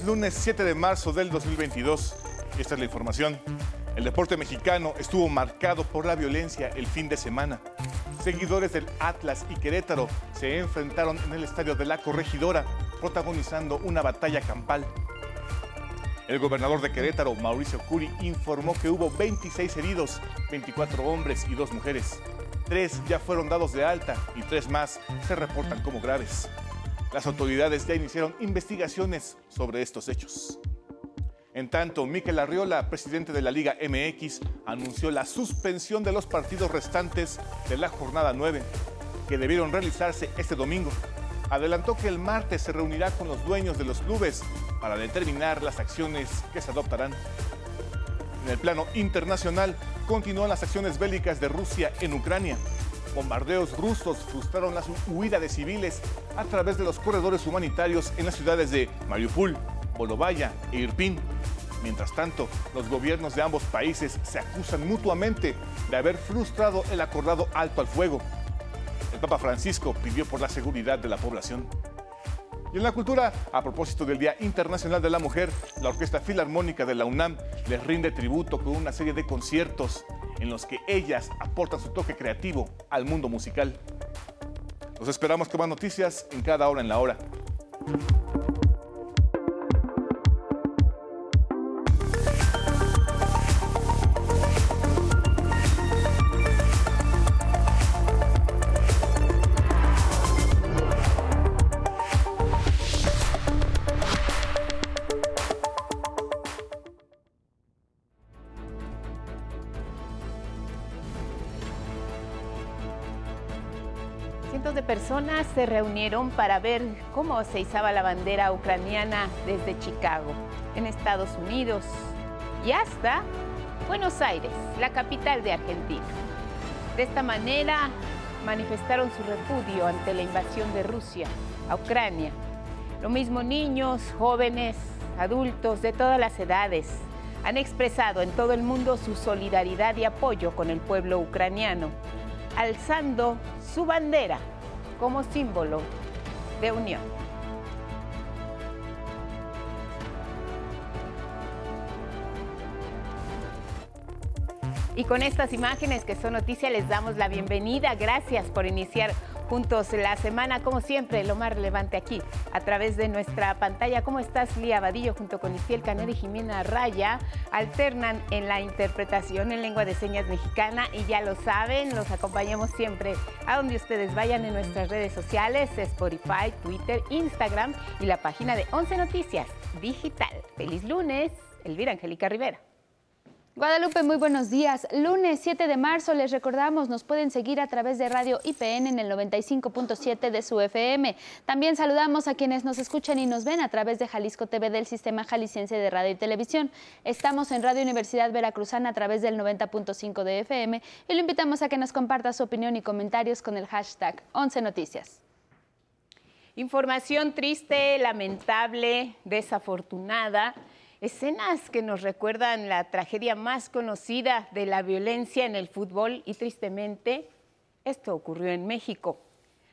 Lunes 7 de marzo del 2022. Esta es la información. El deporte mexicano estuvo marcado por la violencia el fin de semana. Seguidores del Atlas y Querétaro se enfrentaron en el estadio de la Corregidora, protagonizando una batalla campal. El gobernador de Querétaro, Mauricio Curi, informó que hubo 26 heridos, 24 hombres y dos mujeres. Tres ya fueron dados de alta y tres más se reportan como graves. Las autoridades ya iniciaron investigaciones sobre estos hechos. En tanto, Miquel Arriola, presidente de la Liga MX, anunció la suspensión de los partidos restantes de la jornada 9, que debieron realizarse este domingo. Adelantó que el martes se reunirá con los dueños de los clubes para determinar las acciones que se adoptarán. En el plano internacional, continúan las acciones bélicas de Rusia en Ucrania. Bombardeos rusos frustraron la huida de civiles a través de los corredores humanitarios en las ciudades de Mariupol, Bolovaya e Irpin. Mientras tanto, los gobiernos de ambos países se acusan mutuamente de haber frustrado el acordado alto al fuego. El Papa Francisco pidió por la seguridad de la población. Y en la cultura, a propósito del Día Internacional de la Mujer, la Orquesta Filarmónica de la UNAM les rinde tributo con una serie de conciertos en los que ellas aportan su toque creativo al mundo musical. Los esperamos con más noticias en cada hora en la hora. Se reunieron para ver cómo se izaba la bandera ucraniana desde Chicago, en Estados Unidos, y hasta Buenos Aires, la capital de Argentina. De esta manera manifestaron su repudio ante la invasión de Rusia a Ucrania. Lo mismo niños, jóvenes, adultos de todas las edades han expresado en todo el mundo su solidaridad y apoyo con el pueblo ucraniano, alzando su bandera como símbolo de unión. Y con estas imágenes que son noticias les damos la bienvenida. Gracias por iniciar juntos la semana, como siempre, lo más relevante aquí, a través de nuestra pantalla. ¿Cómo estás, Lía Vadillo, junto con Isiel Caner y Jimena Raya? Alternan en la interpretación en lengua de señas mexicana y ya lo saben, los acompañamos siempre a donde ustedes vayan en nuestras redes sociales, Spotify, Twitter, Instagram y la página de 11 Noticias Digital. Feliz lunes, Elvira Angélica Rivera. Guadalupe, muy buenos días. Lunes 7 de marzo, les recordamos, nos pueden seguir a través de Radio IPN en el 95.7 de su FM. También saludamos a quienes nos escuchan y nos ven a través de Jalisco TV del Sistema Jalisciense de Radio y Televisión. Estamos en Radio Universidad Veracruzana a través del 90.5 de FM y lo invitamos a que nos comparta su opinión y comentarios con el hashtag 11 Noticias. Información triste, lamentable, desafortunada Escenas que nos recuerdan la tragedia más conocida de la violencia en el fútbol y tristemente esto ocurrió en México.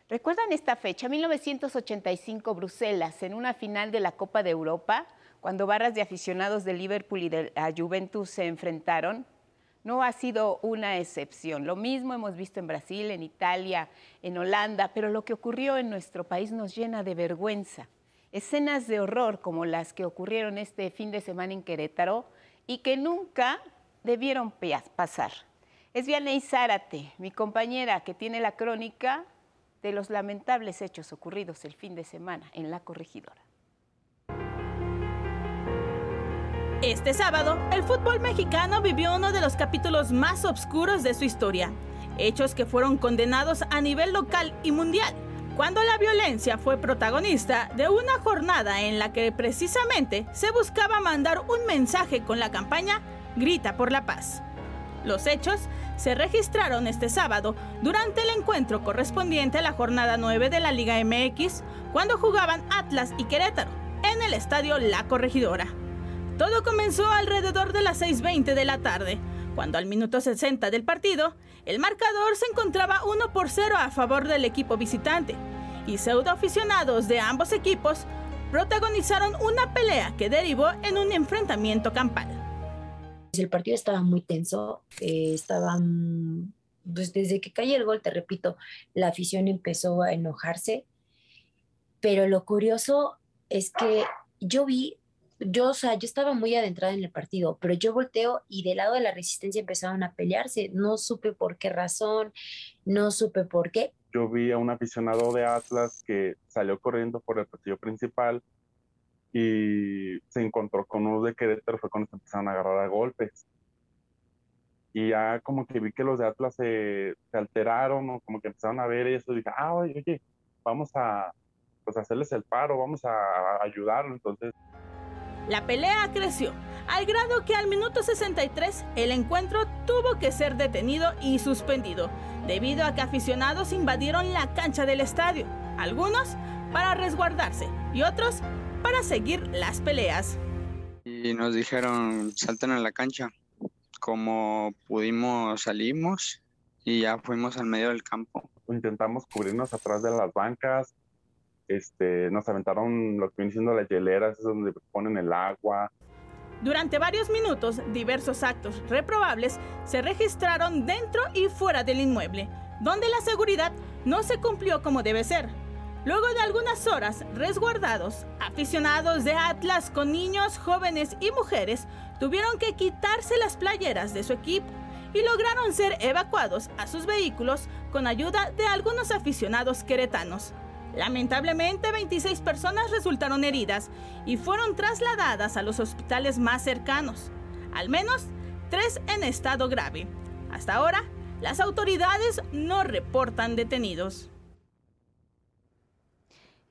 ¿Recuerdan esta fecha? 1985 Bruselas, en una final de la Copa de Europa, cuando barras de aficionados de Liverpool y de la Juventus se enfrentaron. No ha sido una excepción. Lo mismo hemos visto en Brasil, en Italia, en Holanda, pero lo que ocurrió en nuestro país nos llena de vergüenza escenas de horror como las que ocurrieron este fin de semana en Querétaro y que nunca debieron pasar. Es Vianey Zárate, mi compañera, que tiene la crónica de los lamentables hechos ocurridos el fin de semana en la corregidora. Este sábado, el fútbol mexicano vivió uno de los capítulos más oscuros de su historia, hechos que fueron condenados a nivel local y mundial cuando la violencia fue protagonista de una jornada en la que precisamente se buscaba mandar un mensaje con la campaña Grita por la Paz. Los hechos se registraron este sábado durante el encuentro correspondiente a la jornada 9 de la Liga MX, cuando jugaban Atlas y Querétaro en el estadio La Corregidora. Todo comenzó alrededor de las 6.20 de la tarde, cuando al minuto 60 del partido, el marcador se encontraba 1 por 0 a favor del equipo visitante, y pseudo aficionados de ambos equipos protagonizaron una pelea que derivó en un enfrentamiento campal. El partido estaba muy tenso, eh, estaban, pues desde que cayó el gol, te repito, la afición empezó a enojarse, pero lo curioso es que yo vi, yo, o sea, yo estaba muy adentrada en el partido, pero yo volteo y del lado de la resistencia empezaron a pelearse, no supe por qué razón, no supe por qué. Yo vi a un aficionado de Atlas que salió corriendo por el partido principal y se encontró con uno de Querétaro, fue cuando se empezaron a agarrar a golpes. Y ya como que vi que los de Atlas se, alteraron o como que empezaron a ver eso y dije, ah, oye, oye, vamos a pues, hacerles el paro, vamos a, a ayudarlo. Entonces... La pelea creció, al grado que al minuto 63 el encuentro tuvo que ser detenido y suspendido, debido a que aficionados invadieron la cancha del estadio, algunos para resguardarse y otros para seguir las peleas. Y nos dijeron, salten a la cancha. Como pudimos, salimos y ya fuimos al medio del campo. Intentamos cubrirnos atrás de las bancas, este, nos aventaron lo que viene siendo las hieleras, es donde ponen el agua. Durante varios minutos, diversos actos reprobables se registraron dentro y fuera del inmueble, donde la seguridad no se cumplió como debe ser. Luego de algunas horas resguardados, aficionados de Atlas con niños, jóvenes y mujeres tuvieron que quitarse las playeras de su equipo y lograron ser evacuados a sus vehículos con ayuda de algunos aficionados queretanos. Lamentablemente, 26 personas resultaron heridas y fueron trasladadas a los hospitales más cercanos, al menos tres en estado grave. Hasta ahora, las autoridades no reportan detenidos.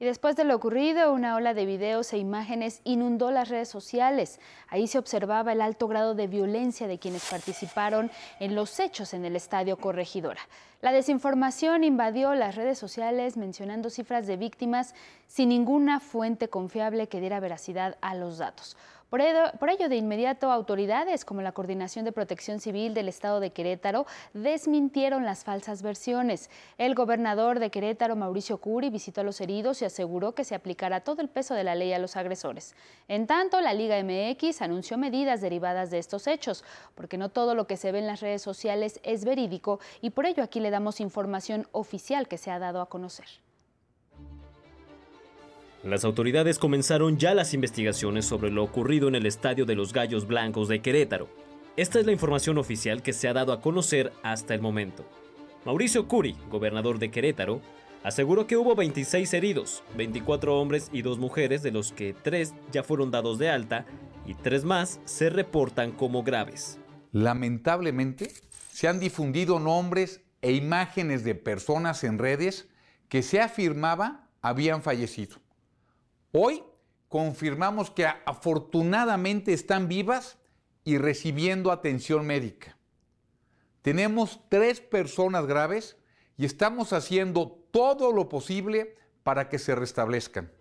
Y después de lo ocurrido, una ola de videos e imágenes inundó las redes sociales. Ahí se observaba el alto grado de violencia de quienes participaron en los hechos en el estadio Corregidora. La desinformación invadió las redes sociales mencionando cifras de víctimas sin ninguna fuente confiable que diera veracidad a los datos. Por ello, de inmediato, autoridades como la Coordinación de Protección Civil del Estado de Querétaro desmintieron las falsas versiones. El gobernador de Querétaro, Mauricio Curi, visitó a los heridos y aseguró que se aplicará todo el peso de la ley a los agresores. En tanto, la Liga MX anunció medidas derivadas de estos hechos, porque no todo lo que se ve en las redes sociales es verídico y por ello aquí le damos información oficial que se ha dado a conocer. Las autoridades comenzaron ya las investigaciones sobre lo ocurrido en el estadio de los Gallos Blancos de Querétaro. Esta es la información oficial que se ha dado a conocer hasta el momento. Mauricio Curi, gobernador de Querétaro, aseguró que hubo 26 heridos, 24 hombres y 2 mujeres, de los que 3 ya fueron dados de alta y 3 más se reportan como graves. Lamentablemente, se han difundido nombres e imágenes de personas en redes que se afirmaba habían fallecido. Hoy confirmamos que afortunadamente están vivas y recibiendo atención médica. Tenemos tres personas graves y estamos haciendo todo lo posible para que se restablezcan.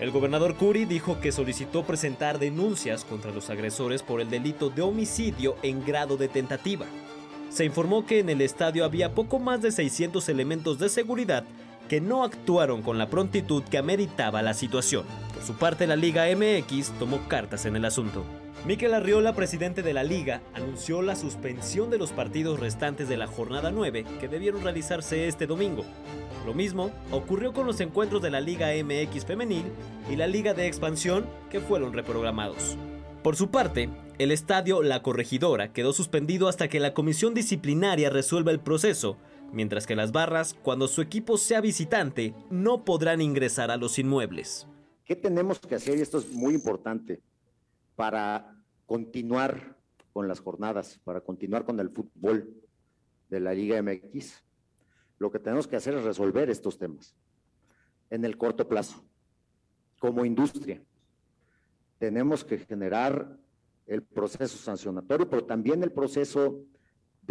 El gobernador Curi dijo que solicitó presentar denuncias contra los agresores por el delito de homicidio en grado de tentativa. Se informó que en el estadio había poco más de 600 elementos de seguridad que no actuaron con la prontitud que ameritaba la situación. Por su parte, la Liga MX tomó cartas en el asunto. Miquel Arriola, presidente de la liga, anunció la suspensión de los partidos restantes de la jornada 9 que debieron realizarse este domingo. Lo mismo ocurrió con los encuentros de la Liga MX femenil y la Liga de Expansión que fueron reprogramados. Por su parte, el estadio La Corregidora quedó suspendido hasta que la comisión disciplinaria resuelva el proceso mientras que las barras, cuando su equipo sea visitante, no podrán ingresar a los inmuebles. ¿Qué tenemos que hacer? Y esto es muy importante para continuar con las jornadas, para continuar con el fútbol de la Liga MX. Lo que tenemos que hacer es resolver estos temas en el corto plazo, como industria. Tenemos que generar el proceso sancionatorio, pero también el proceso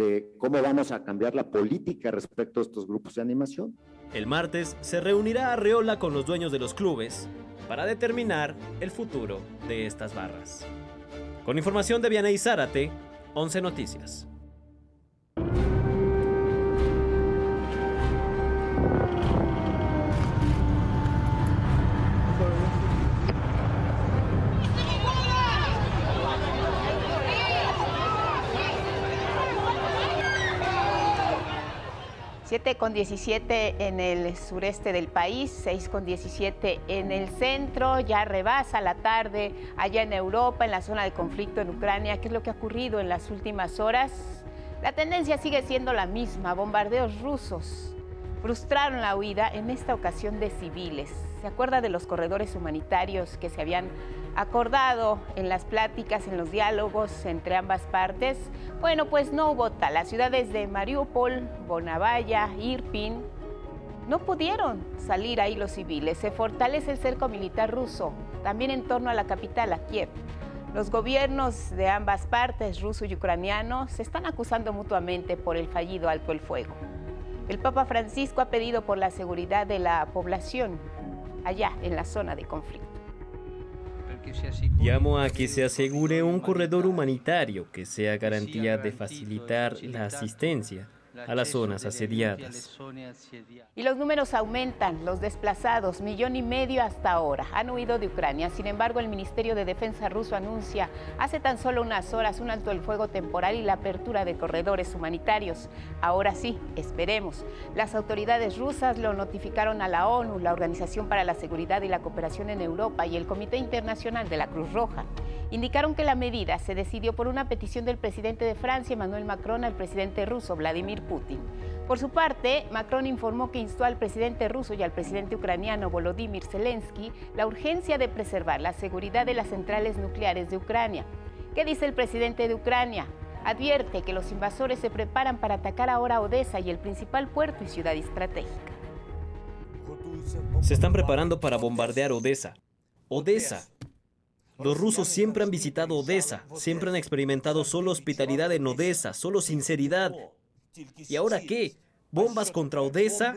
de cómo vamos a cambiar la política respecto a estos grupos de animación. El martes se reunirá Arreola con los dueños de los clubes para determinar el futuro de estas barras. Con información de Vianey Zárate, 11 Noticias. 7 con 17 en el sureste del país, 6 con 17 en el centro, ya rebasa la tarde allá en Europa, en la zona de conflicto en Ucrania. ¿Qué es lo que ha ocurrido en las últimas horas? La tendencia sigue siendo la misma, bombardeos rusos frustraron la huida en esta ocasión de civiles. ¿Se acuerda de los corredores humanitarios que se habían acordado en las pláticas, en los diálogos entre ambas partes? Bueno, pues no hubo tal. Las ciudades de Mariupol, Bonavaya, Irpin, no pudieron salir ahí los civiles. Se fortalece el cerco militar ruso, también en torno a la capital, a Kiev. Los gobiernos de ambas partes, ruso y ucraniano, se están acusando mutuamente por el fallido alto el fuego. El Papa Francisco ha pedido por la seguridad de la población allá en la zona de conflicto. Llamo a que se asegure un corredor humanitario que sea garantía de facilitar la asistencia a las zonas asediadas. Y los números aumentan, los desplazados, millón y medio hasta ahora, han huido de Ucrania. Sin embargo, el Ministerio de Defensa ruso anuncia hace tan solo unas horas un alto el fuego temporal y la apertura de corredores humanitarios. Ahora sí, esperemos. Las autoridades rusas lo notificaron a la ONU, la Organización para la Seguridad y la Cooperación en Europa y el Comité Internacional de la Cruz Roja indicaron que la medida se decidió por una petición del presidente de Francia, Emmanuel Macron, al presidente ruso, Vladimir Por su parte, Macron informó que instó al presidente ruso y al presidente ucraniano Volodymyr Zelensky la urgencia de preservar la seguridad de las centrales nucleares de Ucrania. ¿Qué dice el presidente de Ucrania? Advierte que los invasores se preparan para atacar ahora Odessa y el principal puerto y ciudad estratégica. Se están preparando para bombardear Odessa. Odessa, los rusos siempre han visitado Odessa, siempre han experimentado solo hospitalidad en Odessa, solo sinceridad. ¿Y ahora qué? ¿Bombas contra Odessa?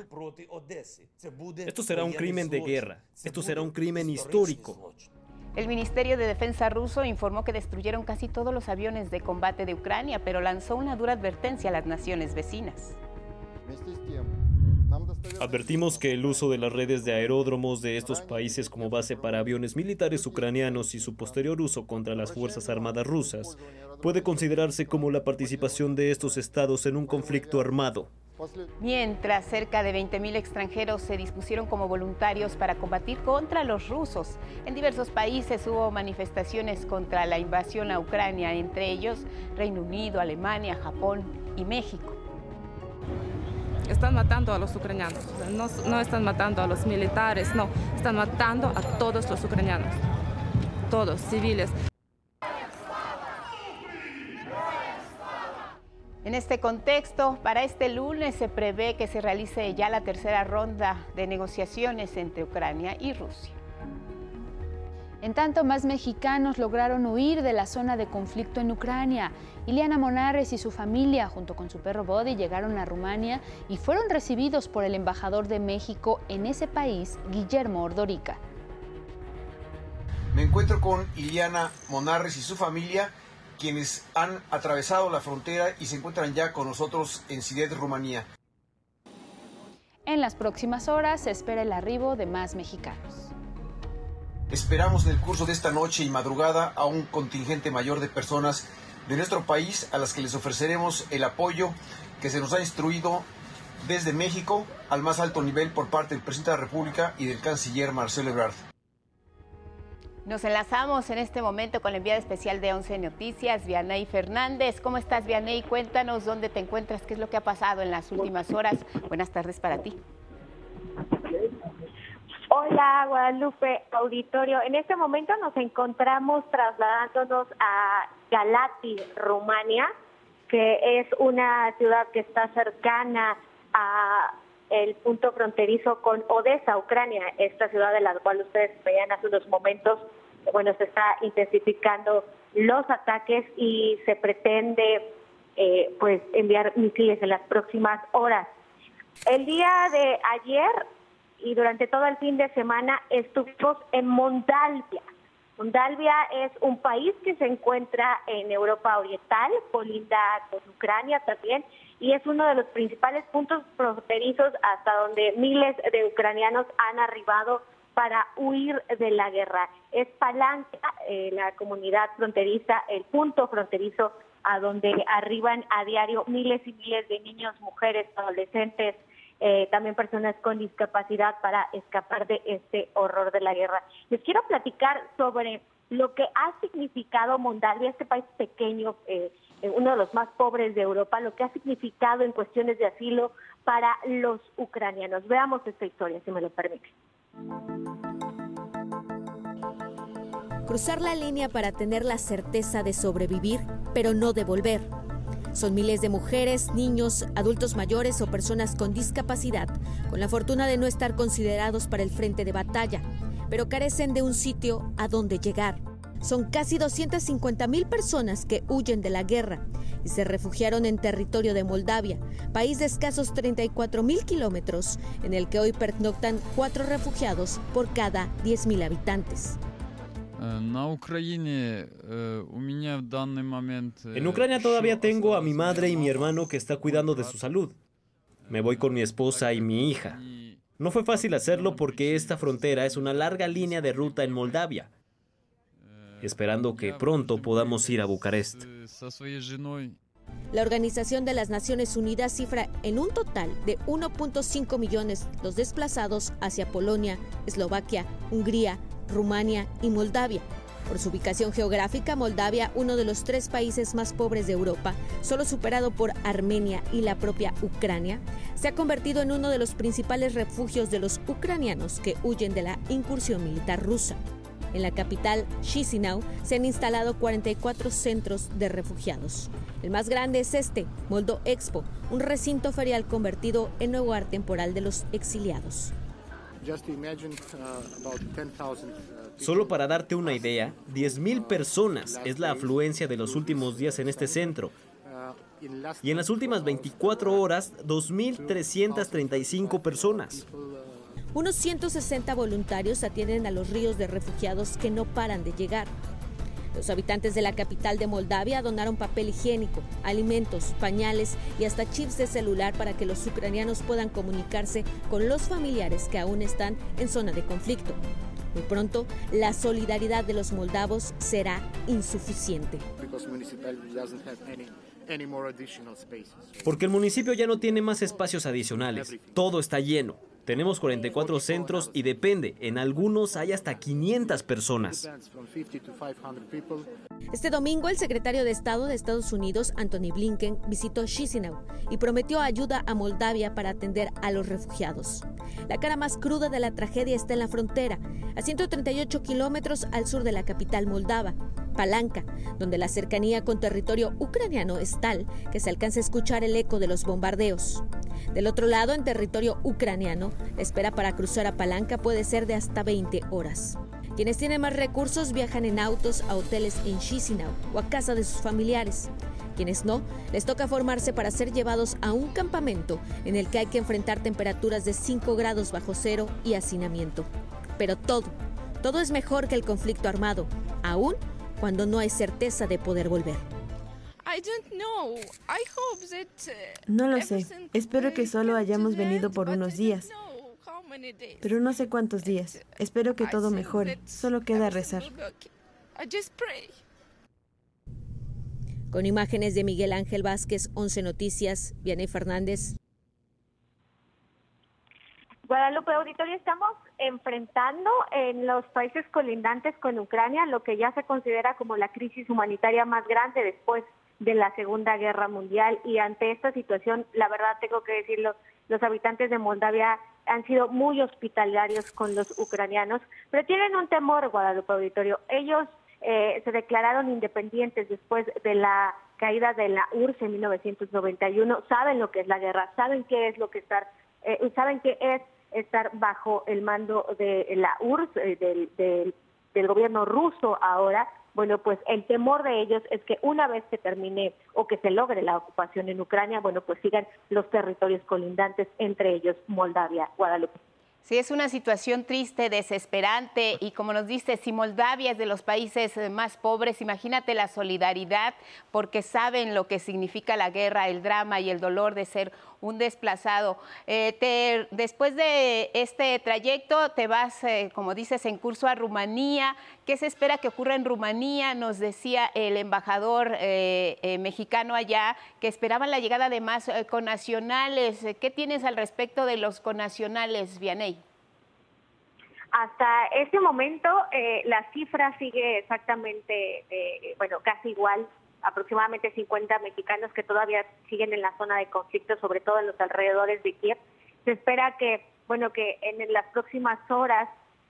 Esto será un crimen de guerra, esto será un crimen histórico. El Ministerio de Defensa ruso informó que destruyeron casi todos los aviones de combate de Ucrania, pero lanzó una dura advertencia a las naciones vecinas. Advertimos que el uso de las redes de aeródromos de estos países como base para aviones militares ucranianos y su posterior uso contra las Fuerzas Armadas rusas puede considerarse como la participación de estos estados en un conflicto armado. Mientras cerca de 20.000 extranjeros se dispusieron como voluntarios para combatir contra los rusos, en diversos países hubo manifestaciones contra la invasión a Ucrania, entre ellos Reino Unido, Alemania, Japón y México están matando a los ucranianos, no, no están matando a los militares, no, están matando a todos los ucranianos, todos, civiles. En este contexto, para este lunes se prevé que se realice ya la tercera ronda de negociaciones entre Ucrania y Rusia. En tanto, más mexicanos lograron huir de la zona de conflicto en Ucrania. Iliana Monares y su familia, junto con su perro Body, llegaron a Rumania y fueron recibidos por el embajador de México en ese país, Guillermo Ordorica. Me encuentro con Iliana Monares y su familia, quienes han atravesado la frontera y se encuentran ya con nosotros en Sidet, Rumanía. En las próximas horas se espera el arribo de más mexicanos. Esperamos en el curso de esta noche y madrugada a un contingente mayor de personas de nuestro país a las que les ofreceremos el apoyo que se nos ha instruido desde México al más alto nivel por parte del presidente de la República y del canciller Marcelo Ebrard. Nos enlazamos en este momento con la enviada especial de 11 Noticias, Vianey Fernández. ¿Cómo estás, Vianey? Cuéntanos dónde te encuentras, qué es lo que ha pasado en las últimas horas. Buenas tardes para ti. Hola, Guadalupe Auditorio. En este momento nos encontramos trasladándonos a Galati, Rumania, que es una ciudad que está cercana a el punto fronterizo con Odessa, Ucrania, esta ciudad de la cual ustedes veían hace unos momentos, bueno, se está intensificando los ataques y se pretende eh, pues enviar misiles en las próximas horas. El día de ayer y durante todo el fin de semana estuvimos en Moldavia. Moldavia es un país que se encuentra en Europa Oriental, colinda con Ucrania también, y es uno de los principales puntos fronterizos hasta donde miles de ucranianos han arribado para huir de la guerra. Es Palanca, eh, la comunidad fronteriza, el punto fronterizo a donde arriban a diario miles y miles de niños, mujeres, adolescentes, eh, también personas con discapacidad para escapar de este horror de la guerra. Les quiero platicar sobre lo que ha significado Moldavia, este país pequeño, eh, eh, uno de los más pobres de Europa, lo que ha significado en cuestiones de asilo para los ucranianos. Veamos esta historia, si me lo permite. Cruzar la línea para tener la certeza de sobrevivir, pero no de volver. Son miles de mujeres, niños, adultos mayores o personas con discapacidad, con la fortuna de no estar considerados para el frente de batalla, pero carecen de un sitio a donde llegar. Son casi 250 mil personas que huyen de la guerra y se refugiaron en territorio de Moldavia, país de escasos 34 mil kilómetros, en el que hoy pernoctan cuatro refugiados por cada 10 mil habitantes. En Ucrania todavía tengo a mi madre y mi hermano que está cuidando de su salud. Me voy con mi esposa y mi hija. No fue fácil hacerlo porque esta frontera es una larga línea de ruta en Moldavia, esperando que pronto podamos ir a Bucarest. La Organización de las Naciones Unidas cifra en un total de 1.5 millones los desplazados hacia Polonia, Eslovaquia, Hungría, Rumania y Moldavia. Por su ubicación geográfica, Moldavia, uno de los tres países más pobres de Europa, solo superado por Armenia y la propia Ucrania, se ha convertido en uno de los principales refugios de los ucranianos que huyen de la incursión militar rusa. En la capital, Chisinau, se han instalado 44 centros de refugiados. El más grande es este, Moldo Expo, un recinto ferial convertido en hogar temporal de los exiliados. Solo para darte una idea, 10.000 personas es la afluencia de los últimos días en este centro. Y en las últimas 24 horas, 2.335 personas. Unos 160 voluntarios atienden a los ríos de refugiados que no paran de llegar. Los habitantes de la capital de Moldavia donaron papel higiénico, alimentos, pañales y hasta chips de celular para que los ucranianos puedan comunicarse con los familiares que aún están en zona de conflicto. Muy pronto, la solidaridad de los moldavos será insuficiente. Porque el municipio ya no tiene más espacios adicionales. Todo está lleno. Tenemos 44 centros y depende, en algunos hay hasta 500 personas. Este domingo el secretario de Estado de Estados Unidos, Anthony Blinken, visitó Chisinau y prometió ayuda a Moldavia para atender a los refugiados. La cara más cruda de la tragedia está en la frontera, a 138 kilómetros al sur de la capital moldava, Palanca, donde la cercanía con territorio ucraniano es tal que se alcanza a escuchar el eco de los bombardeos. Del otro lado, en territorio ucraniano, la espera para cruzar a Palanca puede ser de hasta 20 horas. Quienes tienen más recursos viajan en autos a hoteles en Chisinau o a casa de sus familiares. Quienes no, les toca formarse para ser llevados a un campamento en el que hay que enfrentar temperaturas de 5 grados bajo cero y hacinamiento. Pero todo, todo es mejor que el conflicto armado, aún cuando no hay certeza de poder volver. No lo sé. Espero que solo hayamos venido por unos días. Pero no sé cuántos días. Espero que todo mejore. Solo queda rezar. Con imágenes de Miguel Ángel Vázquez, 11 Noticias, Vianney Fernández. Guadalupe Auditorio, estamos enfrentando en los países colindantes con Ucrania lo que ya se considera como la crisis humanitaria más grande después de la Segunda Guerra Mundial y ante esta situación, la verdad tengo que decirlo, los habitantes de Moldavia han sido muy hospitalarios con los ucranianos, pero tienen un temor, Guadalupe Auditorio. Ellos eh, se declararon independientes después de la caída de la URSS en 1991, saben lo que es la guerra, saben qué es lo que estar, eh, saben qué es estar bajo el mando de la URSS, eh, del, del gobierno ruso ahora, bueno, pues el temor de ellos es que una vez que termine o que se logre la ocupación en Ucrania, bueno, pues sigan los territorios colindantes, entre ellos Moldavia, Guadalupe. Sí, es una situación triste, desesperante y como nos dice, si Moldavia es de los países eh, más pobres, imagínate la solidaridad porque saben lo que significa la guerra, el drama y el dolor de ser un desplazado. Eh, después de este trayecto te vas, eh, como dices, en curso a Rumanía. ¿Qué se espera que ocurra en Rumanía? Nos decía el embajador mexicano allá que esperaban la llegada de más conacionales. ¿Qué tienes al respecto de los conacionales, Vianey? Hasta este momento eh, la cifra sigue exactamente, eh, bueno, casi igual, aproximadamente 50 mexicanos que todavía siguen en la zona de conflicto, sobre todo en los alrededores de Kiev. Se espera que, bueno, que en las próximas horas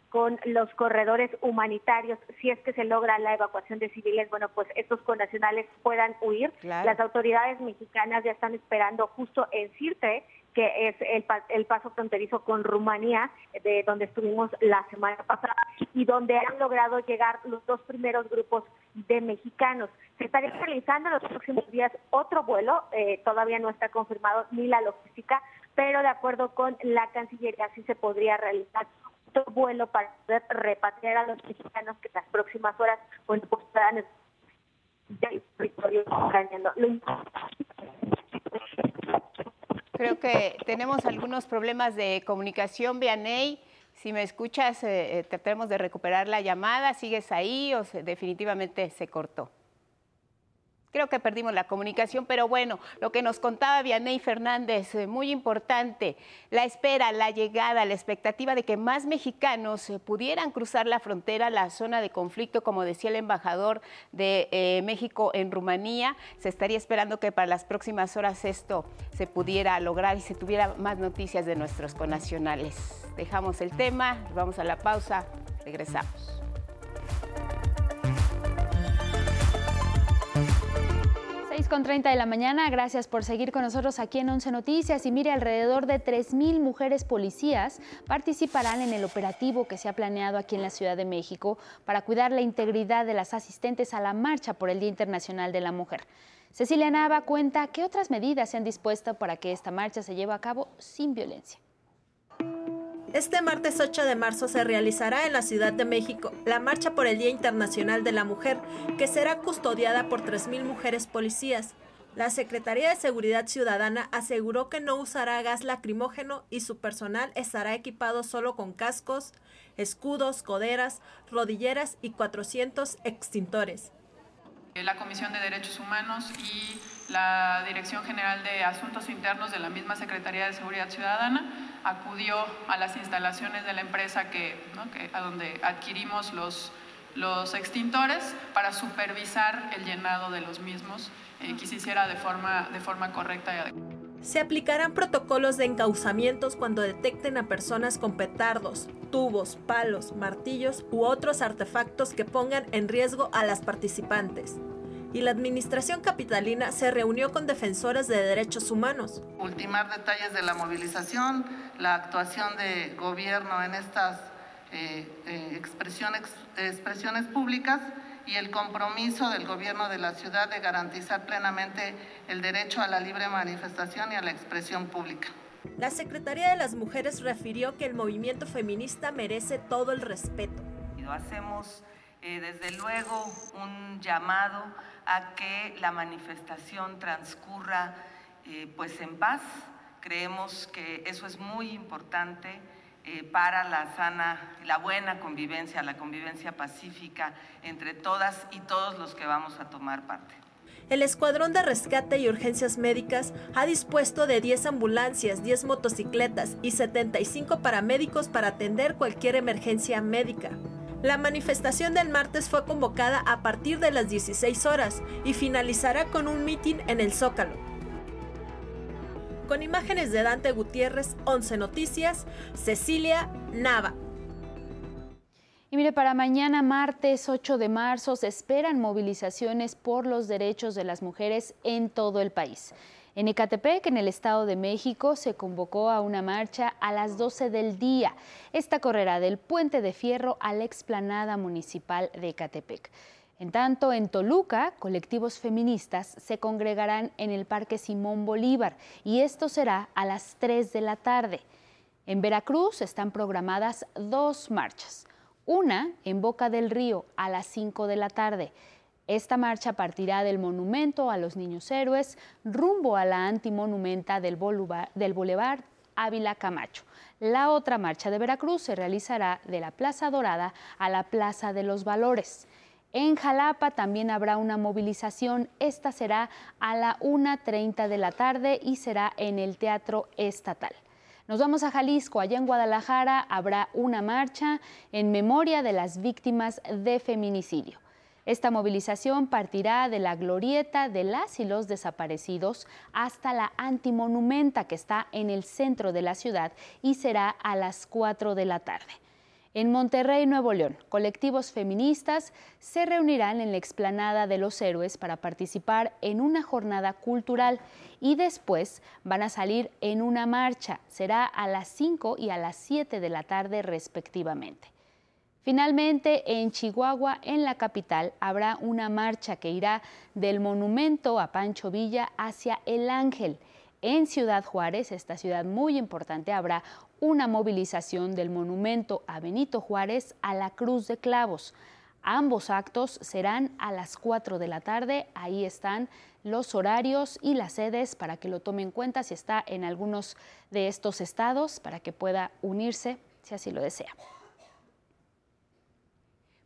con los corredores humanitarios, si es que se logra la evacuación de civiles, bueno, pues estos connacionales puedan huir. Las autoridades mexicanas ya están esperando justo en Sirte que es el, el, paso fronterizo con Rumanía, de donde estuvimos la semana pasada, y donde han logrado llegar los dos primeros grupos de mexicanos. Se estaría realizando en los próximos días otro vuelo, eh, todavía no está confirmado ni la logística, pero de acuerdo con la Cancillería sí se podría realizar otro vuelo para poder repatriar a los mexicanos que en las próximas horas bueno, pues puedan del territorio ucraniano. Creo que tenemos algunos problemas de comunicación, Vianey. Si me escuchas, eh, eh, tratemos de recuperar la llamada. ¿Sigues ahí o definitivamente se cortó? Creo que perdimos la comunicación, pero bueno, lo que nos contaba Vianey Fernández, eh, muy importante, la espera, la llegada, la expectativa de que más mexicanos eh, pudieran cruzar la frontera, la zona de conflicto, como decía el embajador de eh, México en Rumanía. Se estaría esperando que para las próximas horas esto se pudiera lograr y se tuviera más noticias de nuestros conacionales. Dejamos el tema, vamos a la pausa, regresamos. Con 30 de la mañana, gracias por seguir con nosotros aquí en 11 Noticias. Y mire, alrededor de 3.000 mujeres policías participarán en el operativo que se ha planeado aquí en la Ciudad de México para cuidar la integridad de las asistentes a la marcha por el Día Internacional de la Mujer. Cecilia Nava cuenta qué otras medidas se han dispuesto para que esta marcha se lleve a cabo sin violencia. Este martes 8 de marzo se realizará en la Ciudad de México la Marcha por el Día Internacional de la Mujer, que será custodiada por 3.000 mujeres policías. La Secretaría de Seguridad Ciudadana aseguró que no usará gas lacrimógeno y su personal estará equipado solo con cascos, escudos, coderas, rodilleras y 400 extintores. La Comisión de Derechos Humanos y la Dirección General de Asuntos Internos de la misma Secretaría de Seguridad Ciudadana acudió a las instalaciones de la empresa que, a donde adquirimos los, extintores para supervisar el llenado de los mismos, eh, que se hiciera de forma, de forma correcta y adecuada. Se aplicarán protocolos de encauzamientos cuando detecten a personas con petardos, tubos, palos, martillos u otros artefactos que pongan en riesgo a las participantes y la Administración Capitalina se reunió con defensoras de derechos humanos. Ultimar detalles de la movilización, la actuación de gobierno en estas eh, eh, expresiones, expresiones públicas y el compromiso del gobierno de la ciudad de garantizar plenamente el derecho a la libre manifestación y a la expresión pública. La Secretaría de las Mujeres refirió que el movimiento feminista merece todo el respeto. Hacemos eh, desde luego un llamado a que la manifestación transcurra eh, pues en paz. Creemos que eso es muy importante eh, para la sana, la buena convivencia, la convivencia pacífica entre todas y todos los que vamos a tomar parte. El Escuadrón de Rescate y Urgencias Médicas ha dispuesto de 10 ambulancias, 10 motocicletas y 75 paramédicos para atender cualquier emergencia médica. La manifestación del martes fue convocada a partir de las 16 horas y finalizará con un mitin en el Zócalo. Con imágenes de Dante Gutiérrez, 11 Noticias, Cecilia Nava. Y mire, para mañana martes 8 de marzo se esperan movilizaciones por los derechos de las mujeres en todo el país. En Ecatepec, en el Estado de México, se convocó a una marcha a las 12 del día. Esta correrá del Puente de Fierro a la explanada municipal de Ecatepec. En tanto, en Toluca, colectivos feministas se congregarán en el Parque Simón Bolívar y esto será a las 3 de la tarde. En Veracruz están programadas dos marchas. Una en Boca del Río a las 5 de la tarde. Esta marcha partirá del monumento a los niños héroes rumbo a la antimonumenta del, del Boulevard Ávila Camacho. La otra marcha de Veracruz se realizará de la Plaza Dorada a la Plaza de los Valores. En Jalapa también habrá una movilización. Esta será a la 1.30 de la tarde y será en el Teatro Estatal. Nos vamos a Jalisco. Allá en Guadalajara habrá una marcha en memoria de las víctimas de feminicidio. Esta movilización partirá de la glorieta de las y los desaparecidos hasta la antimonumenta que está en el centro de la ciudad y será a las 4 de la tarde. En Monterrey, Nuevo León, colectivos feministas se reunirán en la explanada de los héroes para participar en una jornada cultural y después van a salir en una marcha. Será a las 5 y a las 7 de la tarde respectivamente. Finalmente, en Chihuahua, en la capital, habrá una marcha que irá del monumento a Pancho Villa hacia El Ángel. En Ciudad Juárez, esta ciudad muy importante, habrá una movilización del monumento a Benito Juárez a la Cruz de Clavos. Ambos actos serán a las 4 de la tarde. Ahí están los horarios y las sedes para que lo tome en cuenta si está en algunos de estos estados, para que pueda unirse si así lo desea.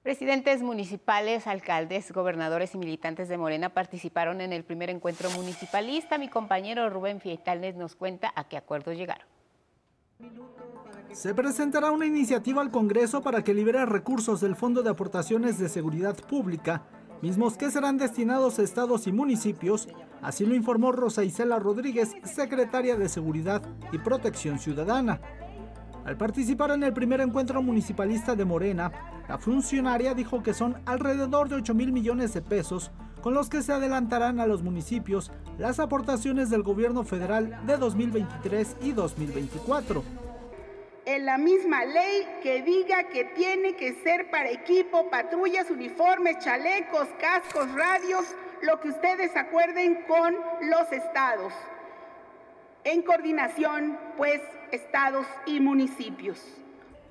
Presidentes municipales, alcaldes, gobernadores y militantes de Morena participaron en el primer encuentro municipalista. Mi compañero Rubén Fietales nos cuenta a qué acuerdos llegaron. Se presentará una iniciativa al Congreso para que libere recursos del Fondo de Aportaciones de Seguridad Pública, mismos que serán destinados a estados y municipios, así lo informó Rosa Isela Rodríguez, secretaria de Seguridad y Protección Ciudadana. Al participar en el primer encuentro municipalista de Morena, la funcionaria dijo que son alrededor de 8 mil millones de pesos con los que se adelantarán a los municipios las aportaciones del gobierno federal de 2023 y 2024. En la misma ley que diga que tiene que ser para equipo, patrullas, uniformes, chalecos, cascos, radios, lo que ustedes acuerden con los estados en coordinación, pues, estados y municipios.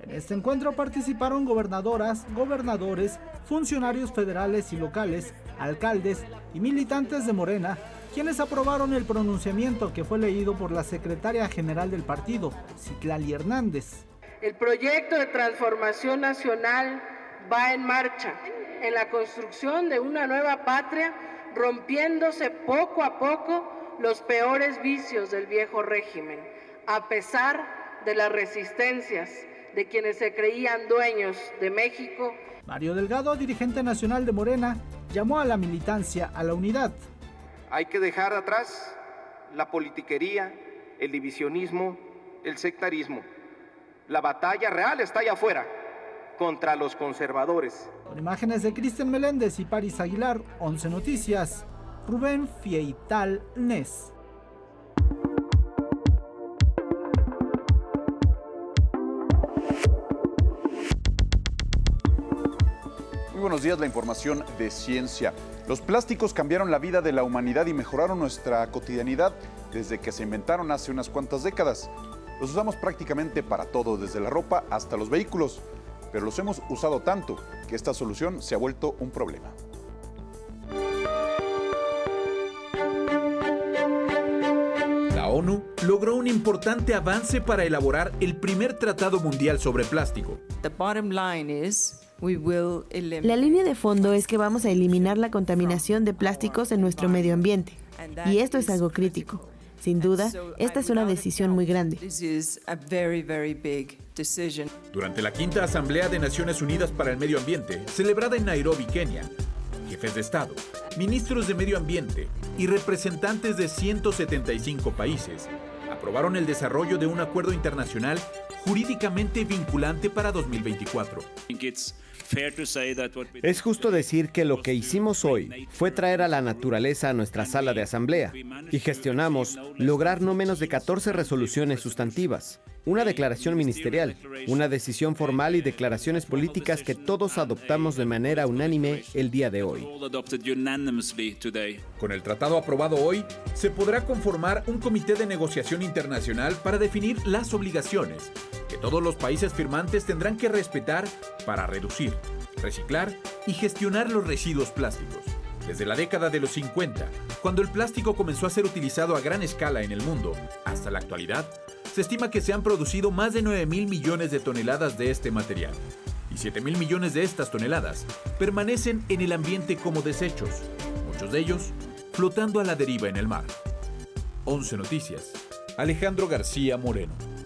En este encuentro participaron gobernadoras, gobernadores, funcionarios federales y locales, alcaldes y militantes de Morena, quienes aprobaron el pronunciamiento que fue leído por la secretaria general del partido, Citlali Hernández. El proyecto de transformación nacional va en marcha en la construcción de una nueva patria, rompiéndose poco a poco los peores vicios del viejo régimen, a pesar de las resistencias de quienes se creían dueños de México. Mario Delgado, dirigente nacional de Morena, llamó a la militancia a la unidad. Hay que dejar atrás la politiquería, el divisionismo, el sectarismo. La batalla real está allá afuera, contra los conservadores. Con imágenes de Cristian Meléndez y Paris Aguilar, 11 Noticias. Rubén Fieital Nes. Muy buenos días, la información de ciencia. Los plásticos cambiaron la vida de la humanidad y mejoraron nuestra cotidianidad desde que se inventaron hace unas cuantas décadas. Los usamos prácticamente para todo, desde la ropa hasta los vehículos, pero los hemos usado tanto que esta solución se ha vuelto un problema. ONU logró un importante avance para elaborar el primer tratado mundial sobre plástico. La línea de fondo es que vamos a eliminar la contaminación de plásticos en nuestro medio ambiente. Y esto es algo crítico. Sin duda, esta es una decisión muy grande. Durante la quinta Asamblea de Naciones Unidas para el Medio Ambiente, celebrada en Nairobi, Kenia, jefes de Estado, ministros de Medio Ambiente y representantes de 175 países aprobaron el desarrollo de un acuerdo internacional jurídicamente vinculante para 2024. Es justo decir que lo que hicimos hoy fue traer a la naturaleza a nuestra sala de asamblea y gestionamos lograr no menos de 14 resoluciones sustantivas, una declaración ministerial, una decisión formal y declaraciones políticas que todos adoptamos de manera unánime el día de hoy. Con el tratado aprobado hoy, se podrá conformar un comité de negociación internacional para definir las obligaciones que todos los países firmantes tendrán que respetar para reducir, reciclar y gestionar los residuos plásticos. Desde la década de los 50, cuando el plástico comenzó a ser utilizado a gran escala en el mundo, hasta la actualidad, se estima que se han producido más de 9 mil millones de toneladas de este material. Y 7 mil millones de estas toneladas permanecen en el ambiente como desechos, muchos de ellos flotando a la deriva en el mar. 11 Noticias. Alejandro García Moreno.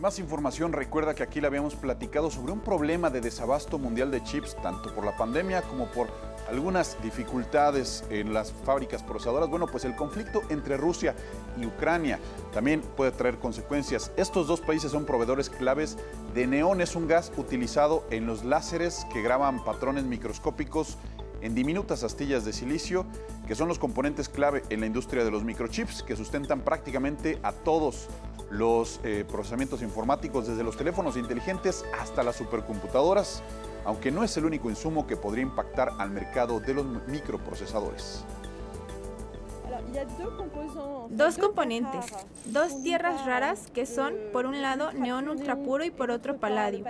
Más información, recuerda que aquí le habíamos platicado sobre un problema de desabasto mundial de chips, tanto por la pandemia como por algunas dificultades en las fábricas procesadoras. Bueno, pues el conflicto entre Rusia y Ucrania también puede traer consecuencias. Estos dos países son proveedores claves de neón. Es un gas utilizado en los láseres que graban patrones microscópicos en diminutas astillas de silicio, que son los componentes clave en la industria de los microchips, que sustentan prácticamente a todos los eh, procesamientos informáticos, desde los teléfonos inteligentes hasta las supercomputadoras aunque no es el único insumo que podría impactar al mercado de los microprocesadores. Dos componentes, dos tierras raras que son, por un lado, neón ultrapuro y por otro, paladio.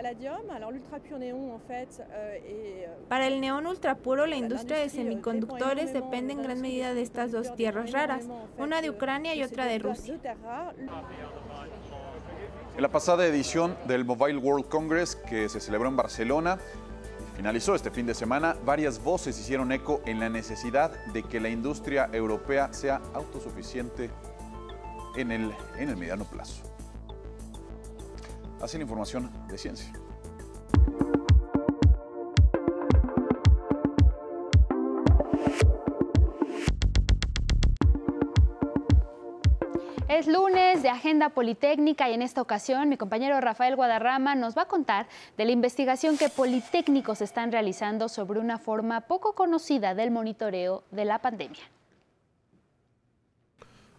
Para el neón ultrapuro, la industria de semiconductores depende en gran medida de estas dos tierras raras, una de Ucrania y otra de Rusia. En la pasada edición del Mobile World Congress que se celebró en Barcelona, finalizó este fin de semana, varias voces hicieron eco en la necesidad de que la industria europea sea autosuficiente en el, en el mediano plazo. Así la información de ciencia. Es lunes de Agenda Politécnica y en esta ocasión mi compañero Rafael Guadarrama nos va a contar de la investigación que politécnicos están realizando sobre una forma poco conocida del monitoreo de la pandemia.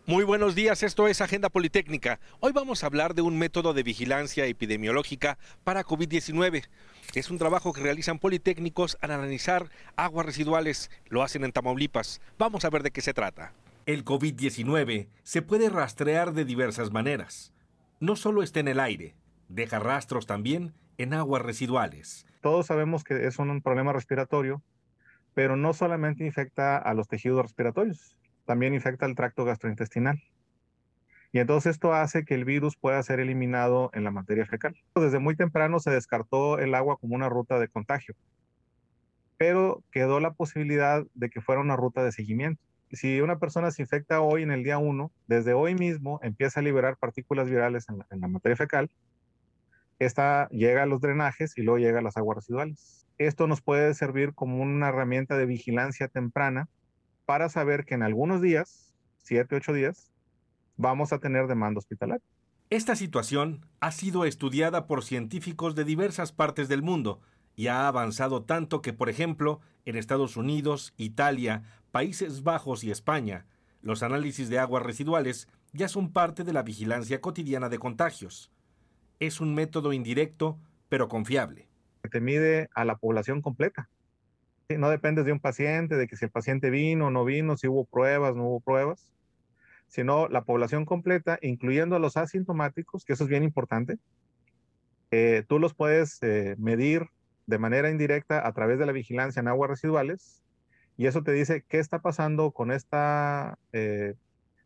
Muy buenos días, esto es Agenda Politécnica. Hoy vamos a hablar de un método de vigilancia epidemiológica para COVID-19. Es un trabajo que realizan politécnicos al analizar aguas residuales. Lo hacen en Tamaulipas. Vamos a ver de qué se trata. El COVID-19 se puede rastrear de diversas maneras. No solo está en el aire, deja rastros también en aguas residuales. Todos sabemos que es un problema respiratorio, pero no solamente infecta a los tejidos respiratorios, también infecta al tracto gastrointestinal. Y entonces esto hace que el virus pueda ser eliminado en la materia fecal. Desde muy temprano se descartó el agua como una ruta de contagio, pero quedó la posibilidad de que fuera una ruta de seguimiento si una persona se infecta hoy en el día 1, desde hoy mismo empieza a liberar partículas virales en la, materia fecal, esta llega a los drenajes y luego llega a las aguas residuales. Esto nos puede servir como una herramienta de vigilancia temprana para saber que en algunos días, 7, 8 días, vamos a tener demanda hospitalaria. Esta situación ha sido estudiada por científicos de diversas partes del mundo y ha avanzado tanto que, por ejemplo, en Estados Unidos, Italia, Países Bajos y España, los análisis de aguas residuales ya son parte de la vigilancia cotidiana de contagios. Es un método indirecto, pero confiable. Te mide a la población completa. No dependes de un paciente, de que si el paciente vino o no vino, si hubo pruebas, no hubo pruebas, sino la población completa, incluyendo a los asintomáticos, que eso es bien importante. Eh, tú los puedes eh, medir de manera indirecta a través de la vigilancia en aguas residuales y eso te dice qué está pasando con esta eh,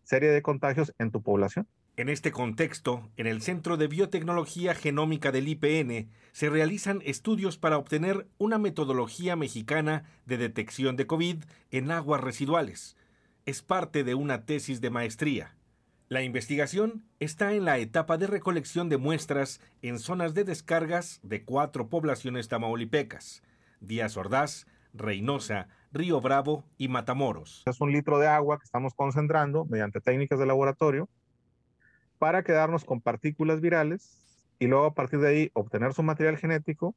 serie de contagios en tu población. En este contexto, en el Centro de Biotecnología Genómica del IPN se realizan estudios para obtener una metodología mexicana de detección de COVID en aguas residuales. Es parte de una tesis de maestría. La investigación está en la etapa de recolección de muestras en zonas de descargas de cuatro poblaciones tamaulipecas, Díaz Ordaz, Reynosa, Río Bravo y Matamoros. Es un litro de agua que estamos concentrando mediante técnicas de laboratorio para quedarnos con partículas virales y luego a partir de ahí obtener su material genético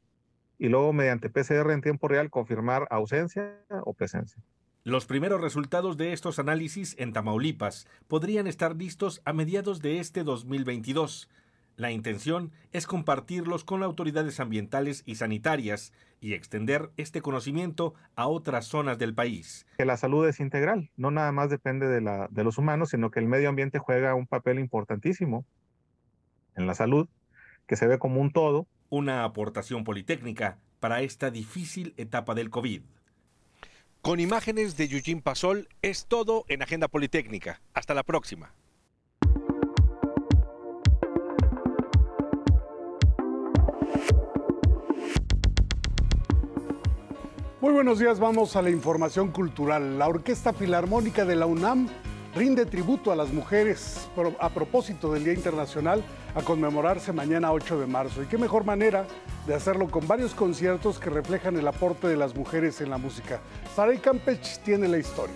y luego mediante PCR en tiempo real confirmar ausencia o presencia. Los primeros resultados de estos análisis en Tamaulipas podrían estar listos a mediados de este 2022. La intención es compartirlos con autoridades ambientales y sanitarias y extender este conocimiento a otras zonas del país. Que la salud es integral, no nada más depende de, la, de los humanos, sino que el medio ambiente juega un papel importantísimo en la salud, que se ve como un todo. Una aportación politécnica para esta difícil etapa del COVID. Con imágenes de Eugene Pasol es todo en Agenda Politécnica. Hasta la próxima. Muy buenos días, vamos a la información cultural. La Orquesta Filarmónica de la UNAM rinde tributo a las mujeres a propósito del Día Internacional a conmemorarse mañana 8 de marzo. Y qué mejor manera de hacerlo con varios conciertos que reflejan el aporte de las mujeres en la música. Saray Campech tiene la historia.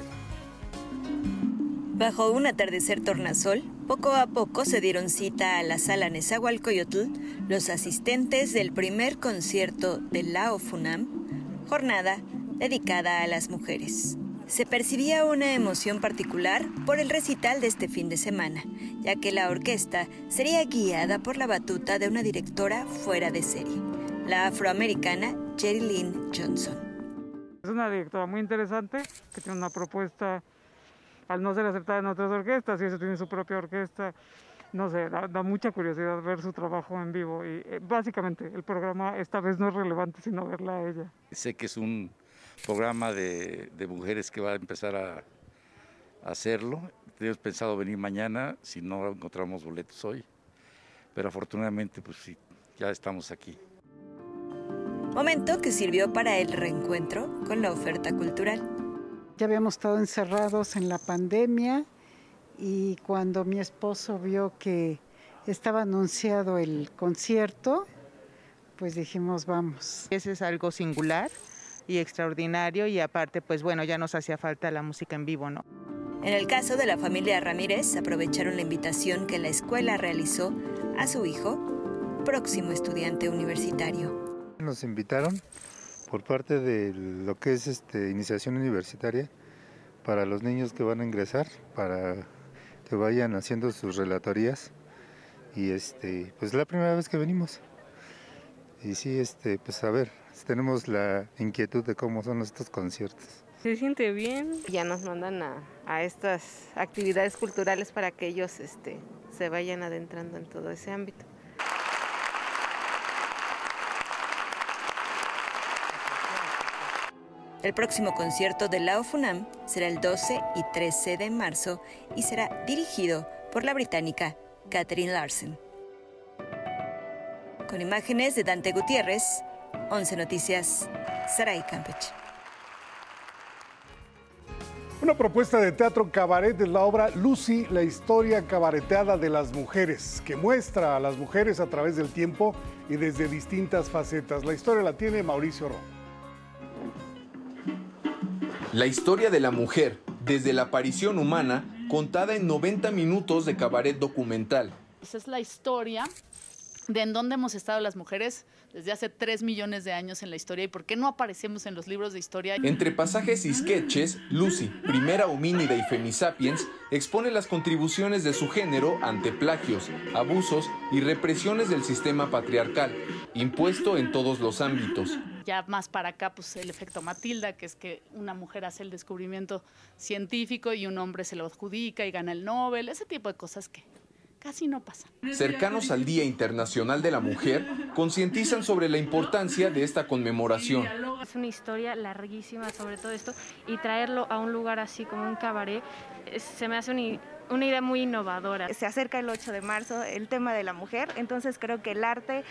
Bajo un atardecer tornasol, poco a poco se dieron cita a la sala Nezahualcóyotl los asistentes del primer concierto de la OFUNAM, jornada dedicada a las mujeres. Se percibía una emoción particular por el recital de este fin de semana, ya que la orquesta sería guiada por la batuta de una directora fuera de serie, la afroamericana Jerry Lynn Johnson. Es una directora muy interesante que tiene una propuesta, al no ser aceptada en otras orquestas, y eso tiene su propia orquesta, no sé, da, mucha curiosidad ver su trabajo en vivo y eh, básicamente el programa esta vez no es relevante sino verla a ella. Sé que es un programa de, mujeres que va a empezar a, hacerlo. Teníamos pensado venir mañana, si no encontramos boletos hoy, pero afortunadamente pues sí, ya estamos aquí. Momento que sirvió para el reencuentro con la oferta cultural. Ya habíamos estado encerrados en la pandemia y cuando mi esposo vio que estaba anunciado el concierto, pues dijimos vamos. Ese es algo singular y extraordinario y aparte pues bueno ya nos hacía falta la música en vivo, ¿no? En el caso de la familia Ramírez aprovecharon la invitación que la escuela realizó a su hijo, próximo estudiante universitario. Nos invitaron por parte de lo que es este iniciación universitaria para los niños que van a ingresar, para que vayan haciendo sus relatorías y este pues es la primera vez que venimos. Y sí, este pues a ver, tenemos la inquietud de cómo son estos conciertos. Se siente bien. Ya nos mandan a, estas actividades culturales para que ellos este, se vayan adentrando en todo ese ámbito. El próximo concierto de la OFUNAM será el 12 y 13 de marzo y será dirigido por la británica Catherine Larsen. Con imágenes de Dante Gutiérrez, 11 Noticias, Saray Campech. Una propuesta de teatro cabaret es la obra Lucy, la historia cabareteada de las mujeres, que muestra a las mujeres a través del tiempo y desde distintas facetas. La historia la tiene Mauricio Ro. La historia de la mujer, desde la aparición humana, contada en 90 minutos de cabaret documental. Esa es la historia de en dónde hemos estado las mujeres desde hace 3 millones de años en la historia y por qué no aparecemos en los libros de historia. Entre pasajes y sketches, Lucy, primera homínida y femisapiens, expone las contribuciones de su género ante plagios, abusos y represiones del sistema patriarcal, impuesto en todos los ámbitos. Ya más para acá, pues el efecto Matilda, que es que una mujer hace el descubrimiento científico y un hombre se lo adjudica y gana el Nobel, ese tipo de cosas que casi no pasa. Cercanos al Día Internacional de la Mujer, concientizan sobre la importancia de esta conmemoración. Es una historia larguísima sobre todo esto y traerlo a un lugar así como un cabaret se me hace un una idea muy innovadora. Se acerca el 8 de marzo el tema de la mujer, entonces creo que el arte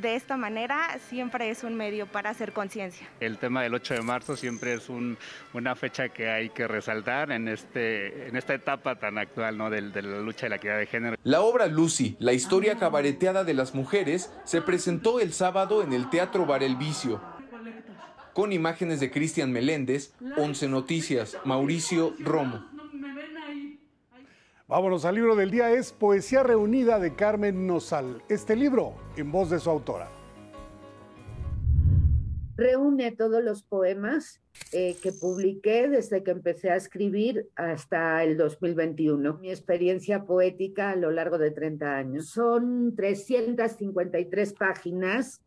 de esta manera siempre es un medio para hacer conciencia. El tema del 8 de marzo siempre es una fecha que hay que resaltar en, este, en esta etapa tan actual ¿no? de, de la lucha de la equidad de género. La obra Lucy, la historia cabareteada de las mujeres, se presentó el sábado en el Teatro Bar El Vicio. Con imágenes de Cristian Meléndez, 11 Noticias, Mauricio Romo. Vámonos al libro del día, es Poesía Reunida de Carmen Nosal. Este libro en voz de su autora. reúne todos los poemas eh, que publiqué desde que empecé a escribir hasta el 2021. Mi experiencia poética a lo largo de 30 años. Son 353 páginas,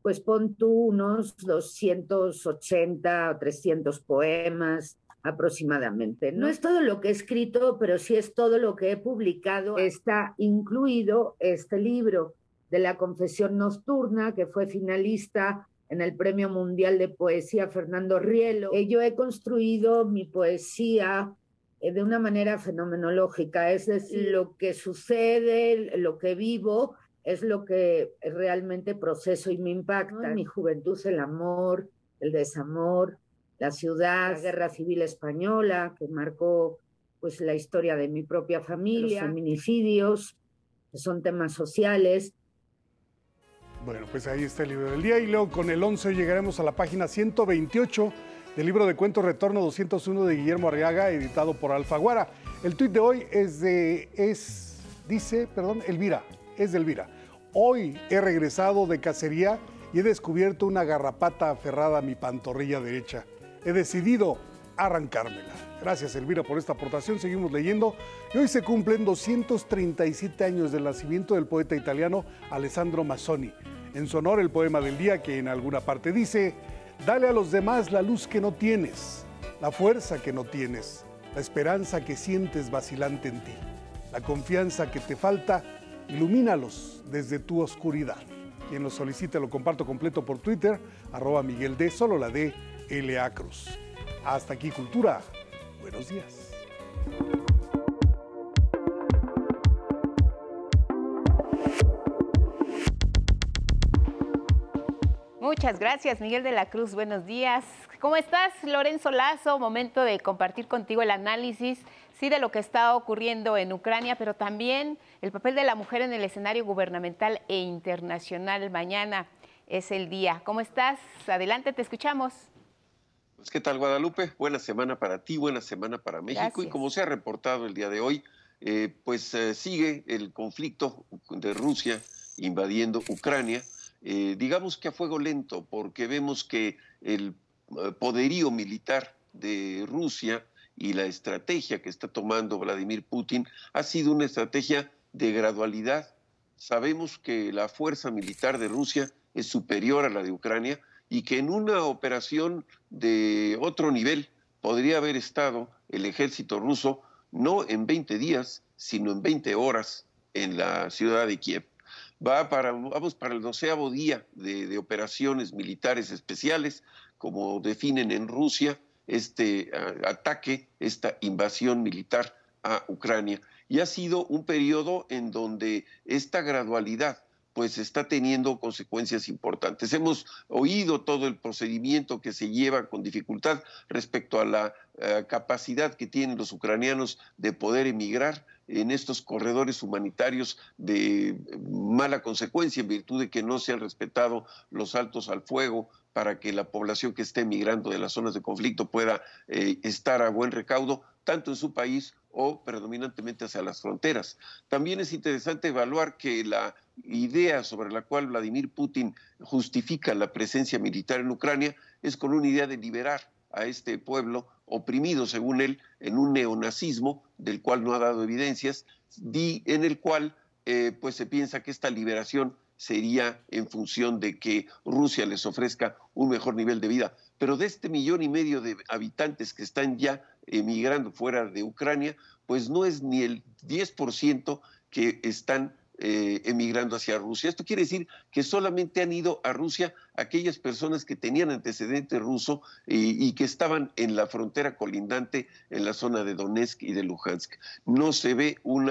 pues pon tú unos 280 o 300 poemas aproximadamente. No es todo lo que he escrito, pero sí es todo lo que he publicado. Está incluido este libro de la Confesión Nocturna, que fue finalista en el Premio Mundial de Poesía Fernando Rielo. Eh, yo he construido mi poesía eh, de una manera fenomenológica, es decir, lo que sucede, lo que vivo, es lo que realmente proceso y me impacta. En mi juventud el amor, el desamor, la ciudad, la guerra civil española, que marcó pues la historia de mi propia familia, los feminicidios, que son temas sociales, bueno, pues ahí está el libro del día y luego con el 11 llegaremos a la página 128 del libro de cuentos Retorno 201 de Guillermo Arriaga, editado por Alfaguara. El tuit de hoy es de, es, dice, perdón, Elvira, es de Elvira. Hoy he regresado de cacería y he descubierto una garrapata aferrada a mi pantorrilla derecha. He decidido arrancármela. Gracias Elvira por esta aportación, seguimos leyendo. Y hoy se cumplen 237 años del nacimiento del poeta italiano Alessandro Mazzoni. En su honor el poema del día que en alguna parte dice, dale a los demás la luz que no tienes, la fuerza que no tienes, la esperanza que sientes vacilante en ti, la confianza que te falta, ilumínalos desde tu oscuridad. Quien lo solicite lo comparto completo por Twitter, arroba Miguel D, solo la D, L.A. Cruz. Hasta aquí Cultura Buenos días. Muchas gracias, Miguel de la Cruz. Buenos días. ¿Cómo estás, Lorenzo Lazo? Momento de compartir contigo el análisis, sí, de lo que está ocurriendo en Ucrania, pero también el papel de la mujer en el escenario gubernamental e internacional. Mañana es el día. ¿Cómo estás? Adelante, te escuchamos. Pues, ¿Qué tal, Guadalupe? Buena semana para ti, buena semana para México. Y como se ha reportado el día de hoy, eh, pues eh, sigue el conflicto de Rusia invadiendo Ucrania. Eh, digamos que a fuego lento, porque vemos que el poderío militar de Rusia y la estrategia que está tomando Vladimir Putin ha sido una estrategia de gradualidad. Sabemos que la fuerza militar de Rusia es superior a la de Ucrania, y que en una operación de otro nivel podría haber estado el ejército ruso no en 20 días, sino en 20 horas en la ciudad de Kiev. Va para, vamos para el doceavo día de, operaciones militares especiales, como definen en Rusia este ataque, esta invasión militar a Ucrania. Y ha sido un periodo en donde esta gradualidad pues está teniendo consecuencias importantes. Hemos oído todo el procedimiento que se lleva con dificultad respecto a la eh, capacidad que tienen los ucranianos de poder emigrar en estos corredores humanitarios de mala consecuencia en virtud de que no se han respetado los altos al fuego para que la población que esté emigrando de las zonas de conflicto pueda eh, estar a buen recaudo, tanto en su país o predominantemente hacia las fronteras. También es interesante evaluar que la idea sobre la cual Vladimir Putin justifica la presencia militar en Ucrania es con una idea de liberar a este pueblo oprimido, según él, en un neonazismo del cual no ha dado evidencias, en el cual eh, pues se piensa que esta liberación sería en función de que Rusia les ofrezca un mejor nivel de vida. Pero de este millón y medio de habitantes que están ya emigrando fuera de Ucrania, pues no es ni el 10% que están eh, emigrando hacia Rusia. Esto quiere decir que solamente han ido a Rusia aquellas personas que tenían antecedente ruso y, que estaban en la frontera colindante en la zona de Donetsk y de Luhansk. No se ve un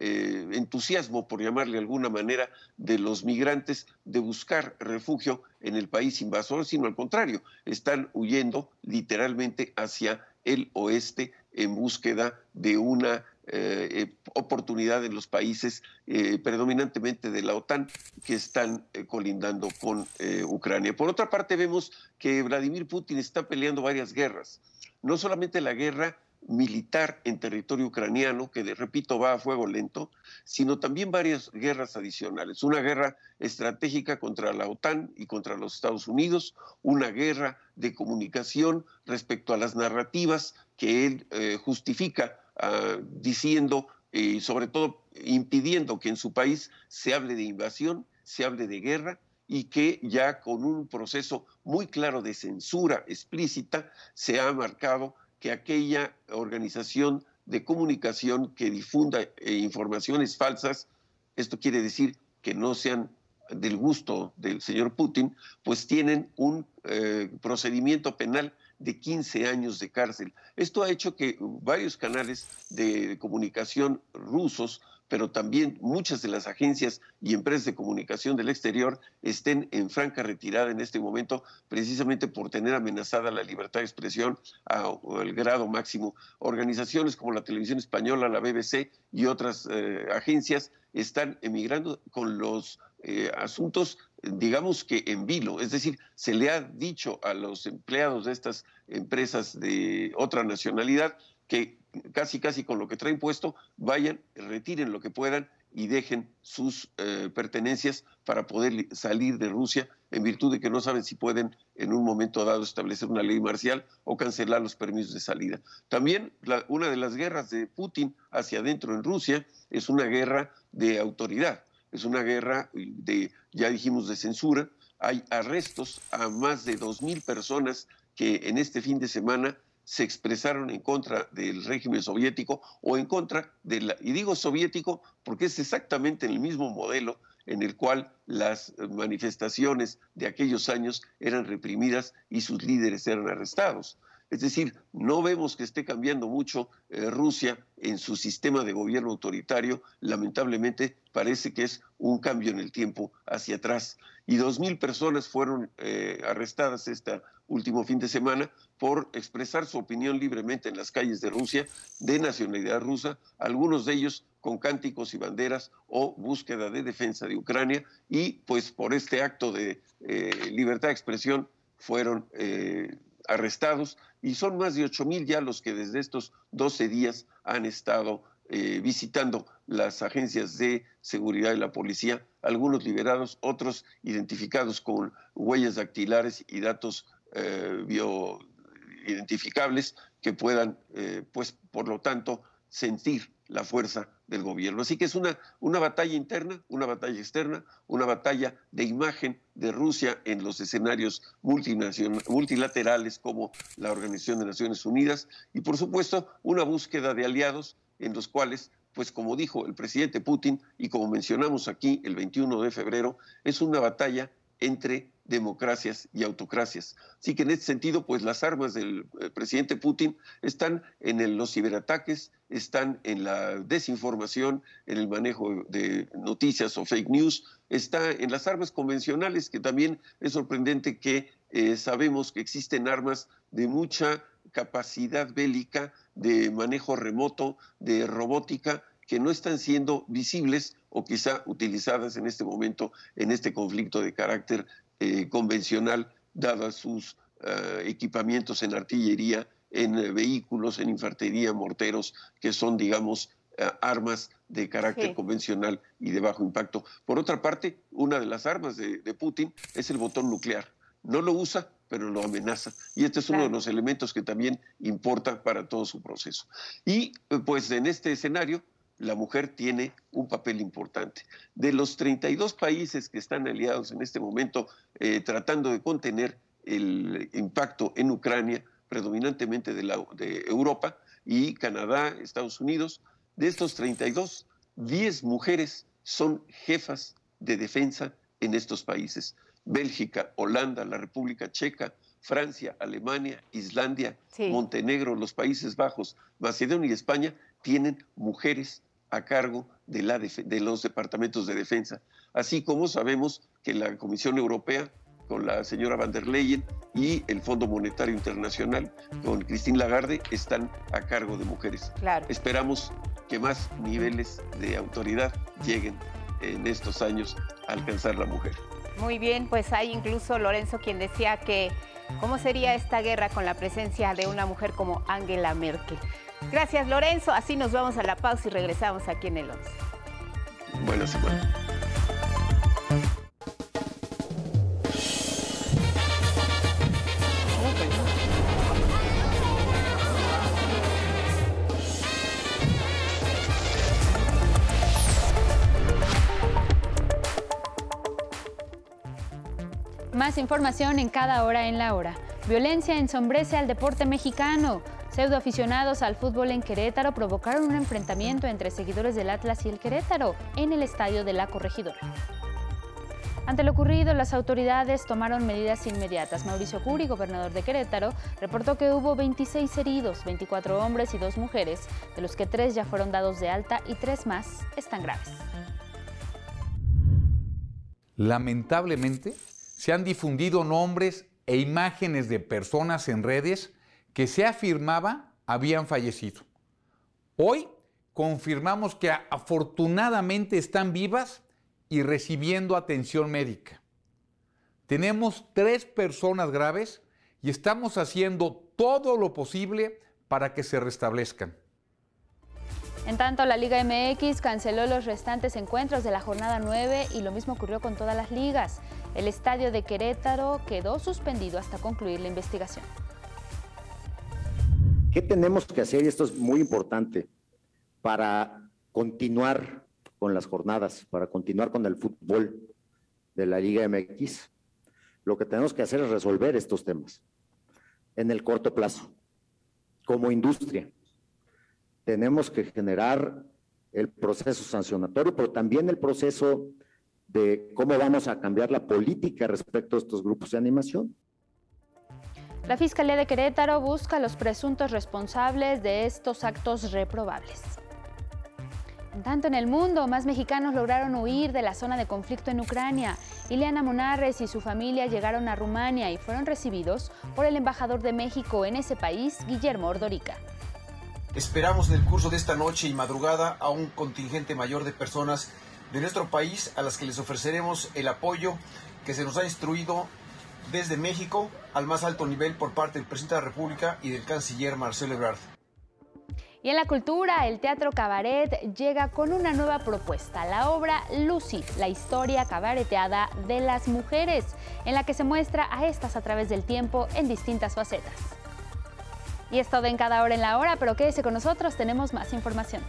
eh, entusiasmo, por llamarle de alguna manera, de los migrantes de buscar refugio en el país invasor, sino al contrario, están huyendo literalmente hacia el oeste en búsqueda de una eh, oportunidad en los países eh, predominantemente de la OTAN que están colindando con Ucrania. Por otra parte, vemos que Vladimir Putin está peleando varias guerras, no solamente la guerra militar en territorio ucraniano, que de, repito va a fuego lento, sino también varias guerras adicionales. Una guerra estratégica contra la OTAN y contra los Estados Unidos, una guerra de comunicación respecto a las narrativas que él eh, justifica ah, diciendo y sobre todo impidiendo que en su país se hable de invasión, se hable de guerra y que ya con un proceso muy claro de censura explícita se ha marcado que aquella organización de comunicación que difunda eh, informaciones falsas, esto quiere decir que no sean del gusto del señor Putin, pues tienen un eh, procedimiento penal de 15 años de cárcel. Esto ha hecho que varios canales de comunicación rusos pero también muchas de las agencias y empresas de comunicación del exterior estén en franca retirada en este momento, precisamente por tener amenazada la libertad de expresión al grado máximo. Organizaciones como la Televisión Española, la BBC y otras eh, agencias están emigrando con los eh, asuntos, digamos que en vilo, es decir, se le ha dicho a los empleados de estas empresas de otra nacionalidad que casi casi con lo que traen puesto, vayan, retiren lo que puedan y dejen sus eh, pertenencias para poder salir de Rusia en virtud de que no saben si pueden en un momento dado establecer una ley marcial o cancelar los permisos de salida. También una de las guerras de Putin hacia adentro en Rusia es una guerra de autoridad, es una guerra de, ya dijimos, de censura. Hay arrestos a más de 2.000 personas que en este fin de semana se expresaron en contra del régimen soviético o en contra de la, y digo soviético porque es exactamente el mismo modelo en el cual las manifestaciones de aquellos años eran reprimidas y sus líderes eran arrestados. Es decir, no vemos que esté cambiando mucho eh, Rusia en su sistema de gobierno autoritario. Lamentablemente parece que es un cambio en el tiempo hacia atrás. Y dos mil personas fueron eh, arrestadas este último fin de semana por expresar su opinión libremente en las calles de Rusia, de nacionalidad rusa, algunos de ellos con cánticos y banderas o búsqueda de defensa de Ucrania. Y pues por este acto de eh, libertad de expresión fueron arrestados y son más de 8 mil ya los que desde estos 12 días han estado eh, visitando las agencias de seguridad de la policía, algunos liberados, otros identificados con huellas dactilares y datos eh, bioidentificables que puedan, eh, pues, por lo tanto, sentir la fuerza del gobierno. Así que es una, una batalla interna, una batalla externa, una batalla de imagen de Rusia en los escenarios multilaterales como la Organización de Naciones Unidas y por supuesto una búsqueda de aliados en los cuales pues como dijo el presidente Putin y como mencionamos aquí el 21 de febrero, es una batalla entre democracias y autocracias. Así que en este sentido, pues las armas del eh, presidente Putin están en los ciberataques, están en la desinformación, en el manejo de noticias o fake news, está en las armas convencionales, que también es sorprendente que eh, sabemos que existen armas de mucha capacidad bélica, de manejo remoto, de robótica, que no están siendo visibles o quizá utilizadas en este momento en este conflicto de carácter eh, convencional, dadas sus eh, equipamientos en artillería, en eh, vehículos, en infantería, morteros, que son, digamos, armas de carácter convencional y de bajo impacto. Por otra parte, una de las armas de, Putin es el botón nuclear. No lo usa, pero lo amenaza. Y este es uno de los elementos que también importa para todo su proceso. Y pues en este escenario, la mujer tiene un papel importante. De los 32 países que están aliados en este momento eh, tratando de contener el impacto en Ucrania, predominantemente de, la, de Europa y Canadá, Estados Unidos, de estos 32, 10 mujeres son jefas de defensa en estos países. Bélgica, Holanda, la República Checa, Francia, Alemania, Islandia, Montenegro, los Países Bajos, Macedonia y España tienen mujeres a cargo de, la de los departamentos de defensa, así como sabemos que la Comisión Europea con la señora van der Leyen y el Fondo Monetario Internacional con Christine Lagarde están a cargo de mujeres. Claro. Esperamos que más niveles de autoridad lleguen en estos años a alcanzar la mujer. Muy bien, pues hay incluso Lorenzo quien decía que ¿Cómo sería esta guerra con la presencia de una mujer como Angela Merkel? Gracias Lorenzo, así nos vamos a la pausa y regresamos aquí en el 11. Buena semana. Información en cada hora en la hora. Violencia ensombrece al deporte mexicano. Pseudoaficionados al fútbol en Querétaro provocaron un enfrentamiento entre seguidores del Atlas y el Querétaro en el estadio de la Corregidora. Ante lo ocurrido, las autoridades tomaron medidas inmediatas. Mauricio Curi, gobernador de Querétaro, reportó que hubo 26 heridos, 24 hombres y 2 mujeres, de los que 3 ya fueron dados de alta y 3 más están graves. Lamentablemente, se han difundido nombres e imágenes de personas en redes que se afirmaba habían fallecido. Hoy confirmamos que afortunadamente están vivas y recibiendo atención médica. Tenemos tres personas graves y estamos haciendo todo lo posible para que se restablezcan. En tanto, la Liga MX canceló los restantes encuentros de la jornada 9 y lo mismo ocurrió con todas las ligas. El estadio de Querétaro quedó suspendido hasta concluir la investigación. ¿Qué tenemos que hacer? Y esto es muy importante para continuar con las jornadas, para continuar con el fútbol de la Liga MX. Lo que tenemos que hacer es resolver estos temas en el corto plazo, como industria. Tenemos que generar el proceso sancionatorio, pero también el proceso de cómo vamos a cambiar la política respecto a estos grupos de animación. La Fiscalía de Querétaro busca a los presuntos responsables de estos actos reprobables. tanto en el mundo, más mexicanos lograron huir de la zona de conflicto en Ucrania. Ileana Monarres y su familia llegaron a Rumania y fueron recibidos por el embajador de México en ese país, Guillermo Ordorica. Esperamos en el curso de esta noche y madrugada a un contingente mayor de personas de nuestro país a las que les ofreceremos el apoyo que se nos ha instruido desde México al más alto nivel por parte del presidente de la República y del canciller Marcelo Ebrard. Y en la cultura, el Teatro Cabaret llega con una nueva propuesta, la obra Lucy, la historia cabareteada de las mujeres, en la que se muestra a estas a través del tiempo en distintas facetas. Y es todo en cada hora en la hora, pero quédese con nosotros, tenemos más información.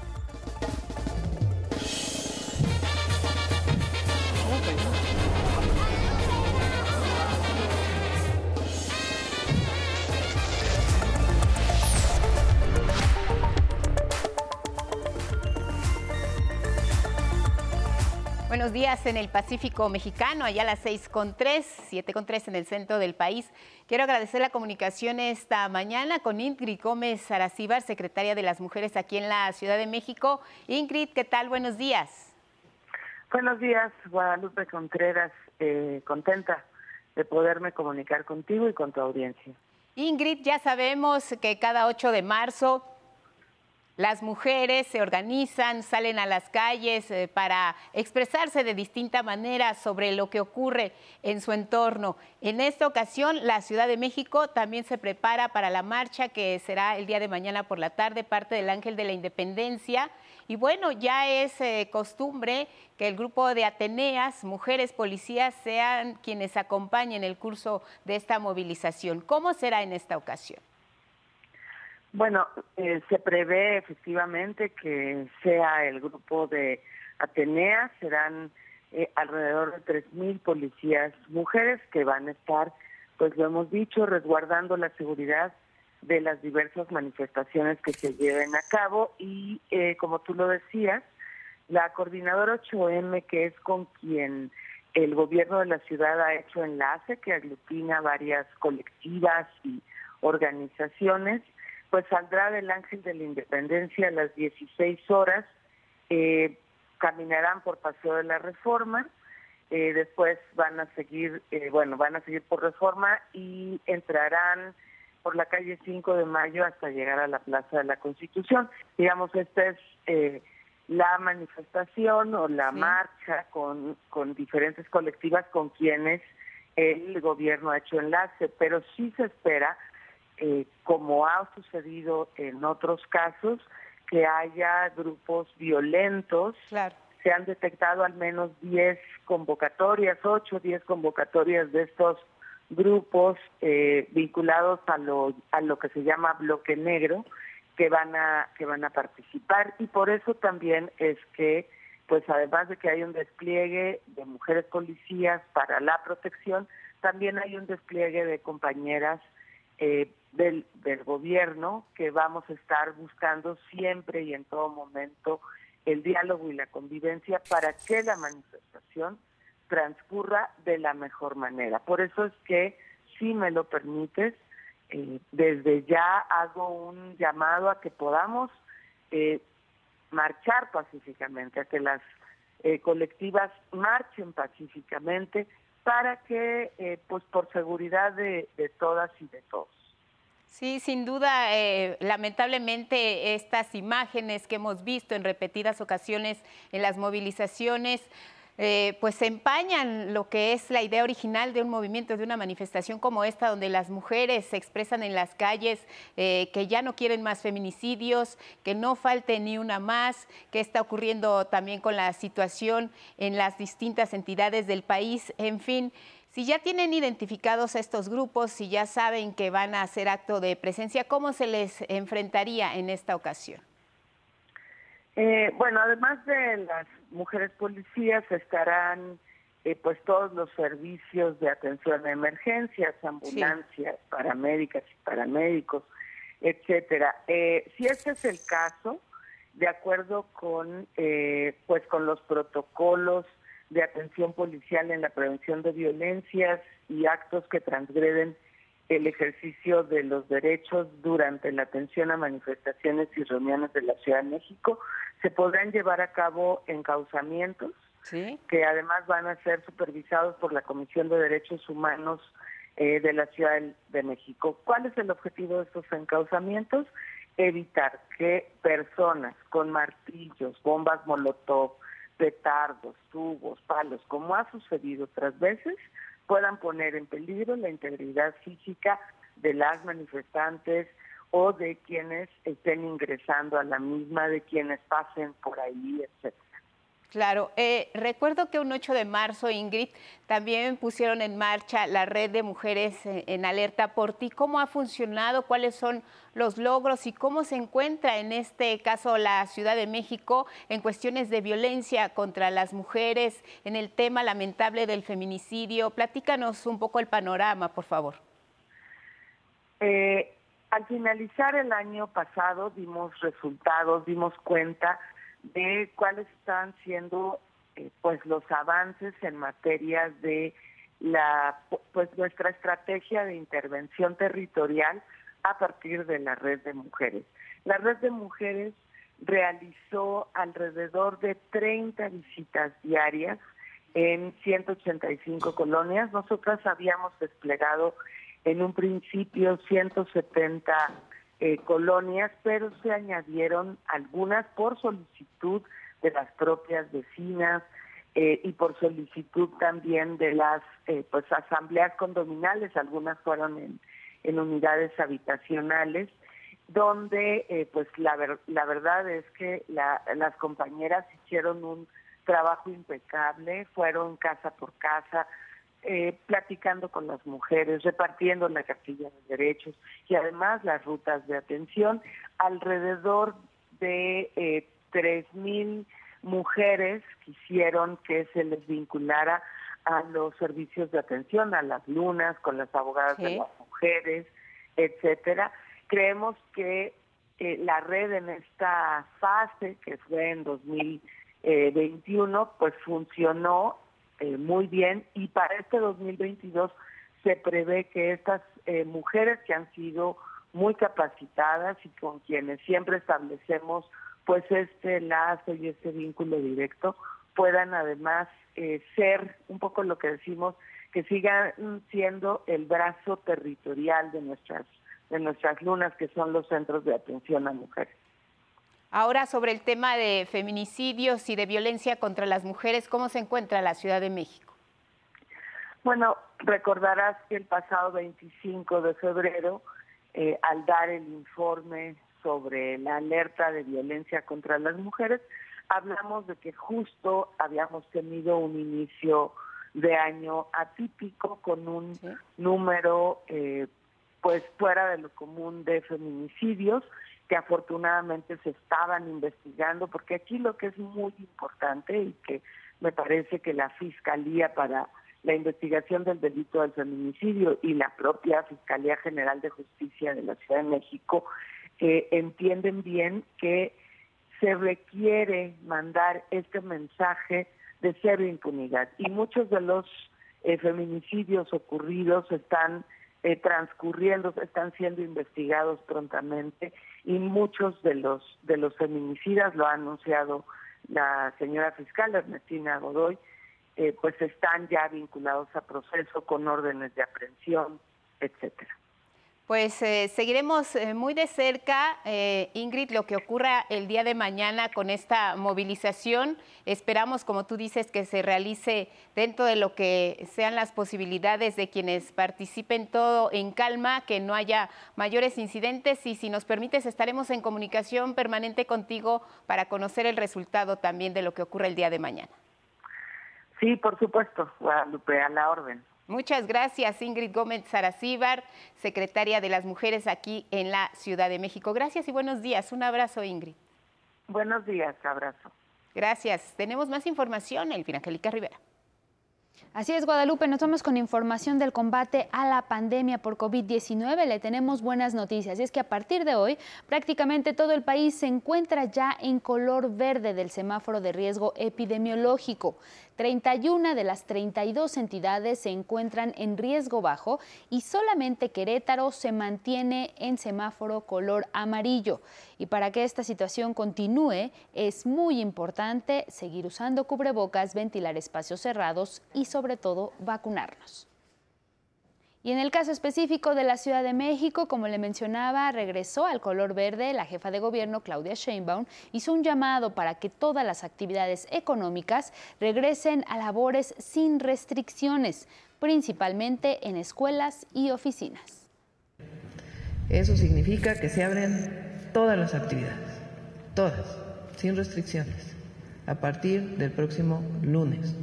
Buenos días en el Pacífico Mexicano, allá a las 6 con 3, 7 con 3 en el centro del país. Quiero agradecer la comunicación esta mañana con Ingrid Gómez Aracíbar, secretaria de las Mujeres aquí en la Ciudad de México. Ingrid, ¿qué tal? Buenos días. Buenos días, Guadalupe Contreras, eh, contenta de poderme comunicar contigo y con tu audiencia. Ingrid, ya sabemos que cada 8 de marzo las mujeres se organizan, salen a las calles eh, para expresarse de distinta manera sobre lo que ocurre en su entorno. En esta ocasión, la Ciudad de México también se prepara para la marcha que será el día de mañana por la tarde, parte del Ángel de la Independencia. Y bueno, ya es eh, costumbre que el grupo de Ateneas, mujeres policías, sean quienes acompañen el curso de esta movilización. ¿Cómo será en esta ocasión? Bueno, eh, se prevé efectivamente que sea el grupo de Atenea, serán eh, alrededor de 3.000 policías mujeres que van a estar, pues lo hemos dicho, resguardando la seguridad de las diversas manifestaciones que se lleven a cabo. Y eh, como tú lo decías, la coordinadora 8M, que es con quien el gobierno de la ciudad ha hecho enlace, que aglutina varias colectivas y organizaciones, pues saldrá del Ángel de la Independencia a las 16 horas, eh, caminarán por Paseo de la Reforma, eh, después van a seguir, eh, bueno, van a seguir por Reforma y entrarán por la calle 5 de Mayo hasta llegar a la Plaza de la Constitución. Digamos, esta es la manifestación o la marcha con, con diferentes colectivas con quienes el gobierno ha hecho enlace, pero sí se espera, eh, como ha sucedido en otros casos, que haya grupos violentos. Se han detectado al menos 10 convocatorias, 8 o 10 convocatorias de estos grupos eh, vinculados a lo, a lo que se llama bloque negro que van a que van a participar y por eso también es que pues además de que hay un despliegue de mujeres policías para la protección también hay un despliegue de compañeras eh, del, gobierno que vamos a estar buscando siempre y en todo momento el diálogo y la convivencia para que la manifestación transcurra de la mejor manera. Por eso es que, si me lo permites, eh, desde ya hago un llamado a que podamos eh, marchar pacíficamente, a que las eh, colectivas marchen pacíficamente para que, pues por seguridad de, todas y de todos. Sí, sin duda, lamentablemente estas imágenes que hemos visto en repetidas ocasiones en las movilizaciones, eh, pues empañan lo que es la idea original de un movimiento, de una manifestación como esta, donde las mujeres se expresan en las calles eh, que ya no quieren más feminicidios, que no falte ni una más, que está ocurriendo también con la situación en las distintas entidades del país, en fin. Si ya tienen identificados a estos grupos, si ya saben que van a hacer acto de presencia, ¿cómo se les enfrentaría en esta ocasión? Eh, bueno, además de las mujeres policías estarán eh, pues todos los servicios de atención a emergencias, ambulancias, paramédicas y paramédicos, etcétera. Eh, si este es el caso, de acuerdo con eh, pues con los protocolos de atención policial en la prevención de violencias y actos que transgreden el ejercicio de los derechos durante la atención a manifestaciones y reuniones de la Ciudad de México, se podrán llevar a cabo encauzamientos que además van a ser supervisados por la Comisión de Derechos Humanos eh, de la Ciudad de México. ¿Cuál es el objetivo de estos encauzamientos? Evitar que personas con martillos, bombas molotov, petardos, tubos, palos, como ha sucedido otras veces, puedan poner en peligro la integridad física de las manifestantes o de quienes estén ingresando a la misma, de quienes pasen por ahí, etcétera. Claro, eh, recuerdo que un 8 de marzo, Ingrid, también pusieron en marcha la red de mujeres en alerta por ti. ¿Cómo ha funcionado? ¿Cuáles son los logros y cómo se encuentra en este caso la Ciudad de México en cuestiones de violencia contra las mujeres, en el tema lamentable del feminicidio? Platícanos un poco el panorama, por favor. Eh, al finalizar el año pasado dimos resultados, dimos cuenta de cuáles están siendo eh, pues los avances en materia de la pues nuestra estrategia de intervención territorial a partir de la red de mujeres. La red de mujeres realizó alrededor de 30 visitas diarias en 185 colonias. Nosotras habíamos desplegado en un principio 170 eh, colonias, pero se añadieron algunas por solicitud de las propias vecinas eh, y por solicitud también de las eh, pues asambleas condominales, algunas fueron en, en unidades habitacionales, donde pues la, la verdad es que las compañeras hicieron un trabajo impecable, fueron casa por casa, eh, platicando con las mujeres, repartiendo la cartilla de derechos y además las rutas de atención. Alrededor de eh, 3.000 mujeres quisieron que se les vinculara a los servicios de atención, a las lunas, con las abogadas de las mujeres, etcétera. Creemos que eh, la red en esta fase, que fue en 2021, pues funcionó eh, muy bien y para este 2022 se prevé que estas eh, mujeres que han sido muy capacitadas y con quienes siempre establecemos pues este lazo y este vínculo directo puedan además eh, ser un poco lo que decimos que sigan siendo el brazo territorial de nuestras de nuestras lunas que son los centros de atención a mujeres. Ahora sobre el tema de feminicidios y de violencia contra las mujeres, ¿cómo se encuentra la Ciudad de México? Bueno, recordarás que el pasado 25 de febrero, eh, al dar el informe sobre la alerta de violencia contra las mujeres, hablamos de que justo habíamos tenido un inicio de año atípico con un número eh, pues fuera de lo común de feminicidios que afortunadamente se estaban investigando porque aquí lo que es muy importante y que me parece que la fiscalía para la investigación del delito del feminicidio y la propia Fiscalía General de Justicia de la Ciudad de México eh, entienden bien que se requiere mandar este mensaje de cero impunidad. Y muchos de los eh, feminicidios ocurridos están eh, transcurriendo, están siendo investigados prontamente y muchos de los de los feminicidas lo ha anunciado la señora fiscal Ernestina Godoy, eh, pues están ya vinculados a proceso con órdenes de aprehensión, etcétera. Pues eh, seguiremos eh, muy de cerca, eh, Ingrid, lo que ocurra el día de mañana con esta movilización. Esperamos, como tú dices, que se realice dentro de lo que sean las posibilidades de quienes participen todo en calma, que no haya mayores incidentes y si nos permites estaremos en comunicación permanente contigo para conocer el resultado también de lo que ocurra el día de mañana. Sí, por supuesto, Guadalupe, a la orden. Muchas gracias, Ingrid Gómez Saracíbar, secretaria de las Mujeres aquí en la Ciudad de México. Gracias y buenos días. Un abrazo, Ingrid. Buenos días, abrazo. Gracias. Tenemos más información, Elvira Angélica Rivera. Así es, Guadalupe, nos vamos con información del combate a la pandemia por COVID-19. Le tenemos buenas noticias y es que a partir de hoy prácticamente todo el país se encuentra ya en color verde del semáforo de riesgo epidemiológico. 31 de las 32 entidades se encuentran en riesgo bajo y solamente Querétaro se mantiene en semáforo color amarillo. Y para que esta situación continúe, es muy importante seguir usando cubrebocas, ventilar espacios cerrados y sobre todo vacunarnos. Y en el caso específico de la Ciudad de México, como le mencionaba, regresó al color verde. La jefa de gobierno, Claudia Sheinbaum, hizo un llamado para que todas las actividades económicas regresen a labores sin restricciones, principalmente en escuelas y oficinas. Eso significa que se abren todas las actividades, todas, sin restricciones, a partir del próximo lunes.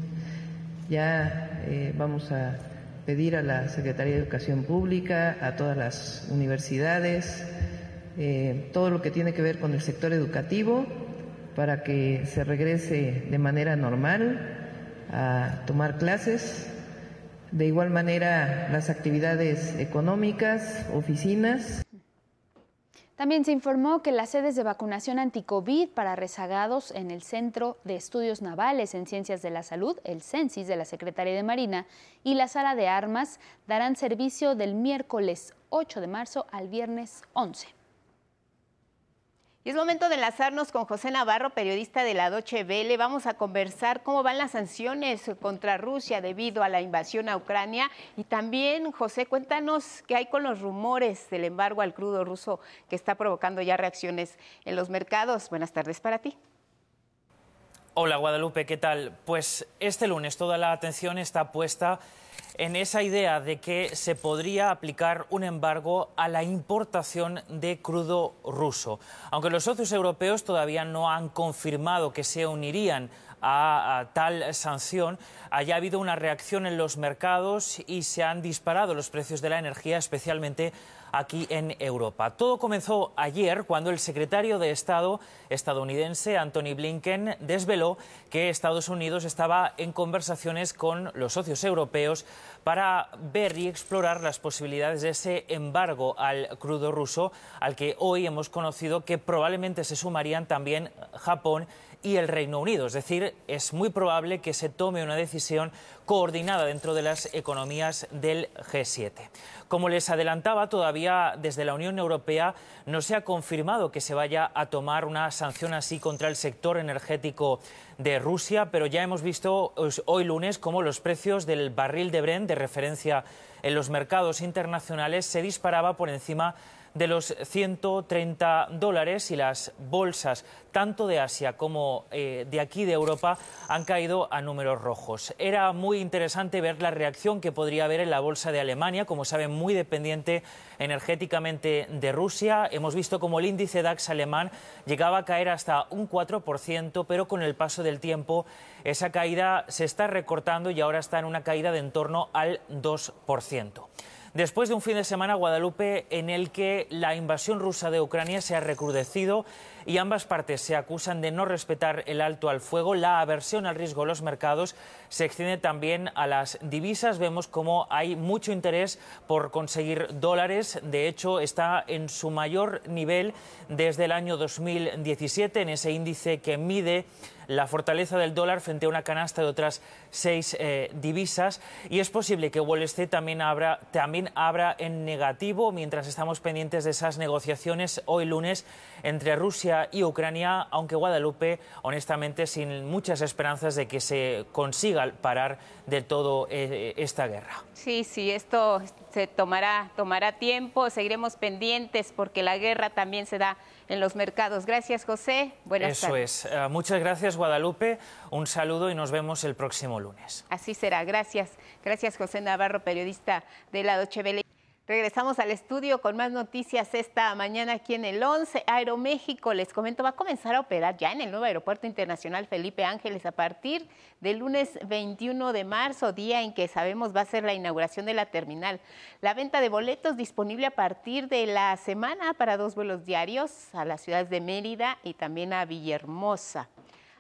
Ya eh, vamos a pedir a la Secretaría de Educación Pública, a todas las universidades, eh, todo lo que tiene que ver con el sector educativo, para que se regrese de manera normal a tomar clases. De igual manera, las actividades económicas, oficinas. También se informó que las sedes de vacunación anti-COVID para rezagados en el Centro de Estudios Navales en Ciencias de la Salud, el CENSIS de la Secretaría de Marina, y la Sala de Armas darán servicio del miércoles 8 de marzo al viernes 11. Y es momento de enlazarnos con José Navarro, periodista de la Doche Vele. Vamos a conversar cómo van las sanciones contra Rusia debido a la invasión a Ucrania. Y también, José, cuéntanos qué hay con los rumores del embargo al crudo ruso que está provocando ya reacciones en los mercados. Buenas tardes para ti. Hola Guadalupe, ¿qué tal? Pues este lunes toda la atención está puesta en esa idea de que se podría aplicar un embargo a la importación de crudo ruso. Aunque los socios europeos todavía no han confirmado que se unirían a, tal sanción, haya habido una reacción en los mercados y se han disparado los precios de la energía, especialmente aquí en Europa. Todo comenzó ayer cuando el secretario de Estado estadounidense, Anthony Blinken, desveló que Estados Unidos estaba en conversaciones con los socios europeos para ver y explorar las posibilidades de ese embargo al crudo ruso, al que hoy hemos conocido que probablemente se sumarían también Japón y el Reino Unido. Es decir, es muy probable que se tome una decisión coordinada dentro de las economías del G7. Como les adelantaba, todavía desde la Unión Europea no se ha confirmado que se vaya a tomar una sanción así contra el sector energético de Rusia, pero ya hemos visto pues, hoy lunes cómo los precios del barril de Brent de referencia en los mercados internacionales se disparaba por encima de los 130 dólares y las bolsas tanto de Asia como eh, de aquí de Europa han caído a números rojos. Era muy interesante ver la reacción que podría haber en la bolsa de Alemania, como saben, muy dependiente energéticamente de Rusia. Hemos visto como el índice DAX alemán llegaba a caer hasta un 4%, pero con el paso del tiempo esa caída se está recortando y ahora está en una caída de en torno al 2% después de un fin de semana Guadalupe en el que la invasión rusa de Ucrania se ha recrudecido y ambas partes se acusan de no respetar el alto al fuego, la aversión al riesgo de los mercados se extiende también a las divisas. Vemos cómo hay mucho interés por conseguir dólares. De hecho, está en su mayor nivel desde el año 2017 en ese índice que mide la fortaleza del dólar frente a una canasta de otras seis eh, divisas y es posible que Wall Street también abra, también abra en negativo mientras estamos pendientes de esas negociaciones hoy lunes entre Rusia y Ucrania, aunque Guadalupe, honestamente, sin muchas esperanzas de que se consiga parar de todo eh, esta guerra. Sí, sí, esto se tomará, tomará tiempo, seguiremos pendientes porque la guerra también se da en los mercados. Gracias, José. Buenas tardes. Eso es. Eh, muchas gracias, Guadalupe. Un saludo y nos vemos el próximo lunes. Así será. Gracias. Gracias, José Navarro, periodista de la Doche Regresamos al estudio con más noticias esta mañana aquí en el 11. Aeroméxico, les comento, va a comenzar a operar ya en el nuevo Aeropuerto Internacional Felipe Ángeles a partir del lunes 21 de marzo, día en que sabemos va a ser la inauguración de la terminal. La venta de boletos disponible a partir de la semana para dos vuelos diarios a las ciudades de Mérida y también a Villahermosa.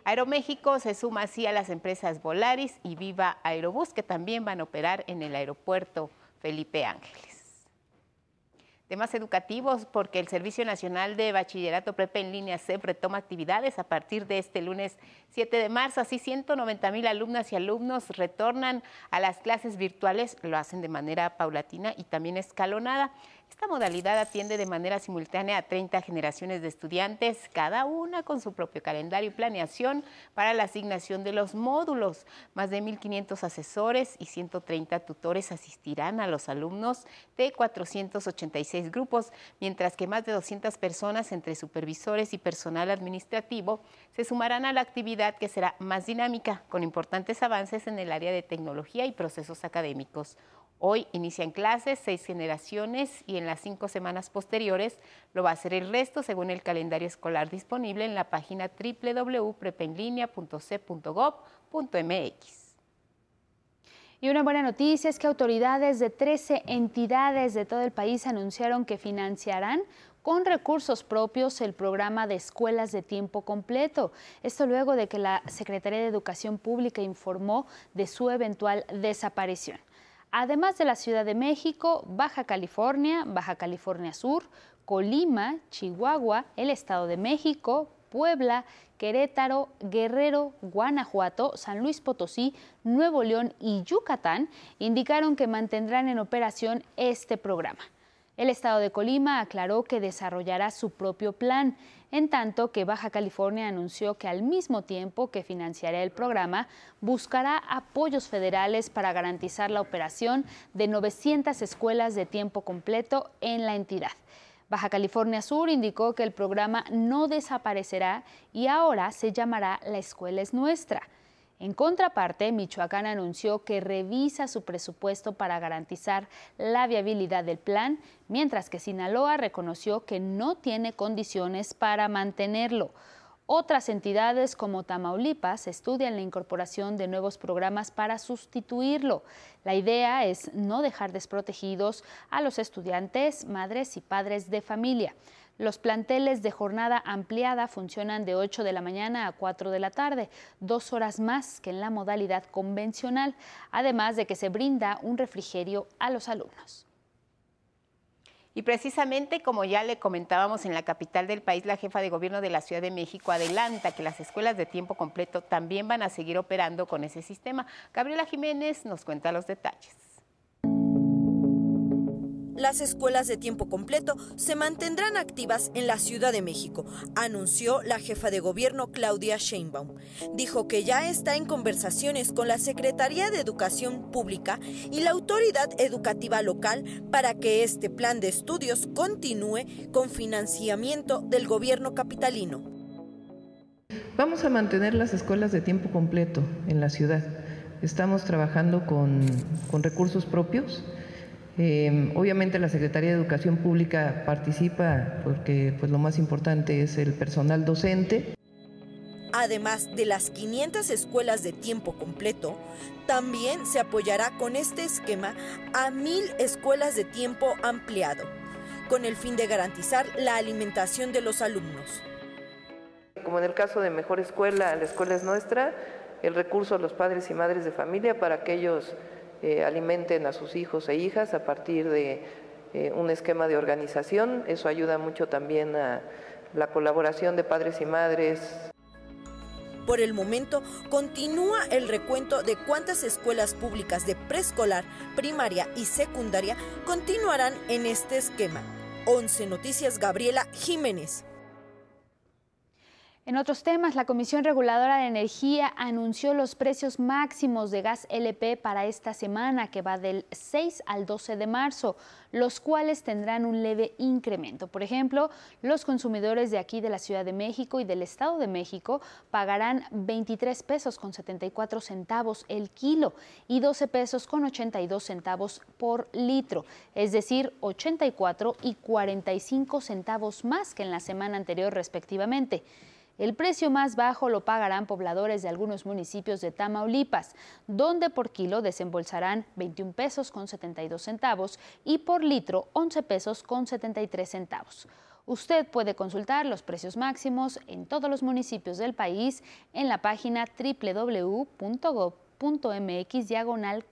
Aeroméxico se suma así a las empresas Volaris y Viva Aerobús, que también van a operar en el aeropuerto Felipe Ángeles temas educativos porque el Servicio Nacional de Bachillerato Prepa en línea CEP retoma actividades a partir de este lunes 7 de marzo. Así 190 mil alumnas y alumnos retornan a las clases virtuales, lo hacen de manera paulatina y también escalonada. Esta modalidad atiende de manera simultánea a 30 generaciones de estudiantes, cada una con su propio calendario y planeación para la asignación de los módulos. Más de 1.500 asesores y 130 tutores asistirán a los alumnos de 486 grupos, mientras que más de 200 personas entre supervisores y personal administrativo se sumarán a la actividad que será más dinámica, con importantes avances en el área de tecnología y procesos académicos. Hoy inician clases seis generaciones y en las cinco semanas posteriores lo va a hacer el resto según el calendario escolar disponible en la página www.prepenlinea.c.gov.mx. Y una buena noticia es que autoridades de 13 entidades de todo el país anunciaron que financiarán con recursos propios el programa de escuelas de tiempo completo. Esto luego de que la Secretaría de Educación Pública informó de su eventual desaparición además de la Ciudad de México, Baja California, Baja California Sur, Colima, Chihuahua, el Estado de México, Puebla, Querétaro, Guerrero, Guanajuato, San Luis Potosí, Nuevo León y Yucatán indicaron que mantendrán en operación este programa. El estado de Colima aclaró que desarrollará su propio plan, en tanto que Baja California anunció que al mismo tiempo que financiará el programa, buscará apoyos federales para garantizar la operación de 900 escuelas de tiempo completo en la entidad. Baja California Sur indicó que el programa no desaparecerá y ahora se llamará La Escuela es Nuestra. En contraparte, Michoacán anunció que revisa su presupuesto para garantizar la viabilidad del plan, mientras que Sinaloa reconoció que no tiene condiciones para mantenerlo. Otras entidades como Tamaulipas estudian la incorporación de nuevos programas para sustituirlo. La idea es no dejar desprotegidos a los estudiantes, madres y padres de familia. Los planteles de jornada ampliada funcionan de 8 de la mañana a 4 de la tarde, dos horas más que en la modalidad convencional, además de que se brinda un refrigerio a los alumnos. Y precisamente como ya le comentábamos en la capital del país, la jefa de gobierno de la Ciudad de México adelanta que las escuelas de tiempo completo también van a seguir operando con ese sistema. Gabriela Jiménez nos cuenta los detalles. Las escuelas de tiempo completo se mantendrán activas en la Ciudad de México, anunció la jefa de gobierno Claudia Sheinbaum. Dijo que ya está en conversaciones con la Secretaría de Educación Pública y la autoridad educativa local para que este plan de estudios continúe con financiamiento del gobierno capitalino. Vamos a mantener las escuelas de tiempo completo en la ciudad. Estamos trabajando con, con recursos propios Em, obviamente la Secretaría de Educación Pública participa porque pues, lo más importante es el personal docente. Además de las 500 escuelas de tiempo completo, también se apoyará con este esquema a mil escuelas de tiempo ampliado, con el fin de garantizar la alimentación de los alumnos. Como en el caso de Mejor Escuela, la escuela es nuestra, el recurso a los padres y madres de familia para que ellos eh, alimenten a sus hijos e hijas a partir de eh, un esquema de organización. Eso ayuda mucho también a la colaboración de padres y madres. Por el momento, continúa el recuento de cuántas escuelas públicas de preescolar, primaria y secundaria continuarán en este esquema. 11 Noticias Gabriela Jiménez. En otros temas, la Comisión Reguladora de Energía anunció los precios máximos de gas LP para esta semana, que va del 6 al 12 de marzo, los cuales tendrán un leve incremento. Por ejemplo, los consumidores de aquí de la Ciudad de México y del Estado de México pagarán 23 pesos con 74 centavos el kilo y 12 pesos con 82 centavos por litro, es decir, 84 y 45 centavos más que en la semana anterior respectivamente. El precio más bajo lo pagarán pobladores de algunos municipios de Tamaulipas, donde por kilo desembolsarán 21 pesos con 72 centavos y por litro 11 pesos con 73 centavos. Usted puede consultar los precios máximos en todos los municipios del país en la página www.gov.mx diagonal.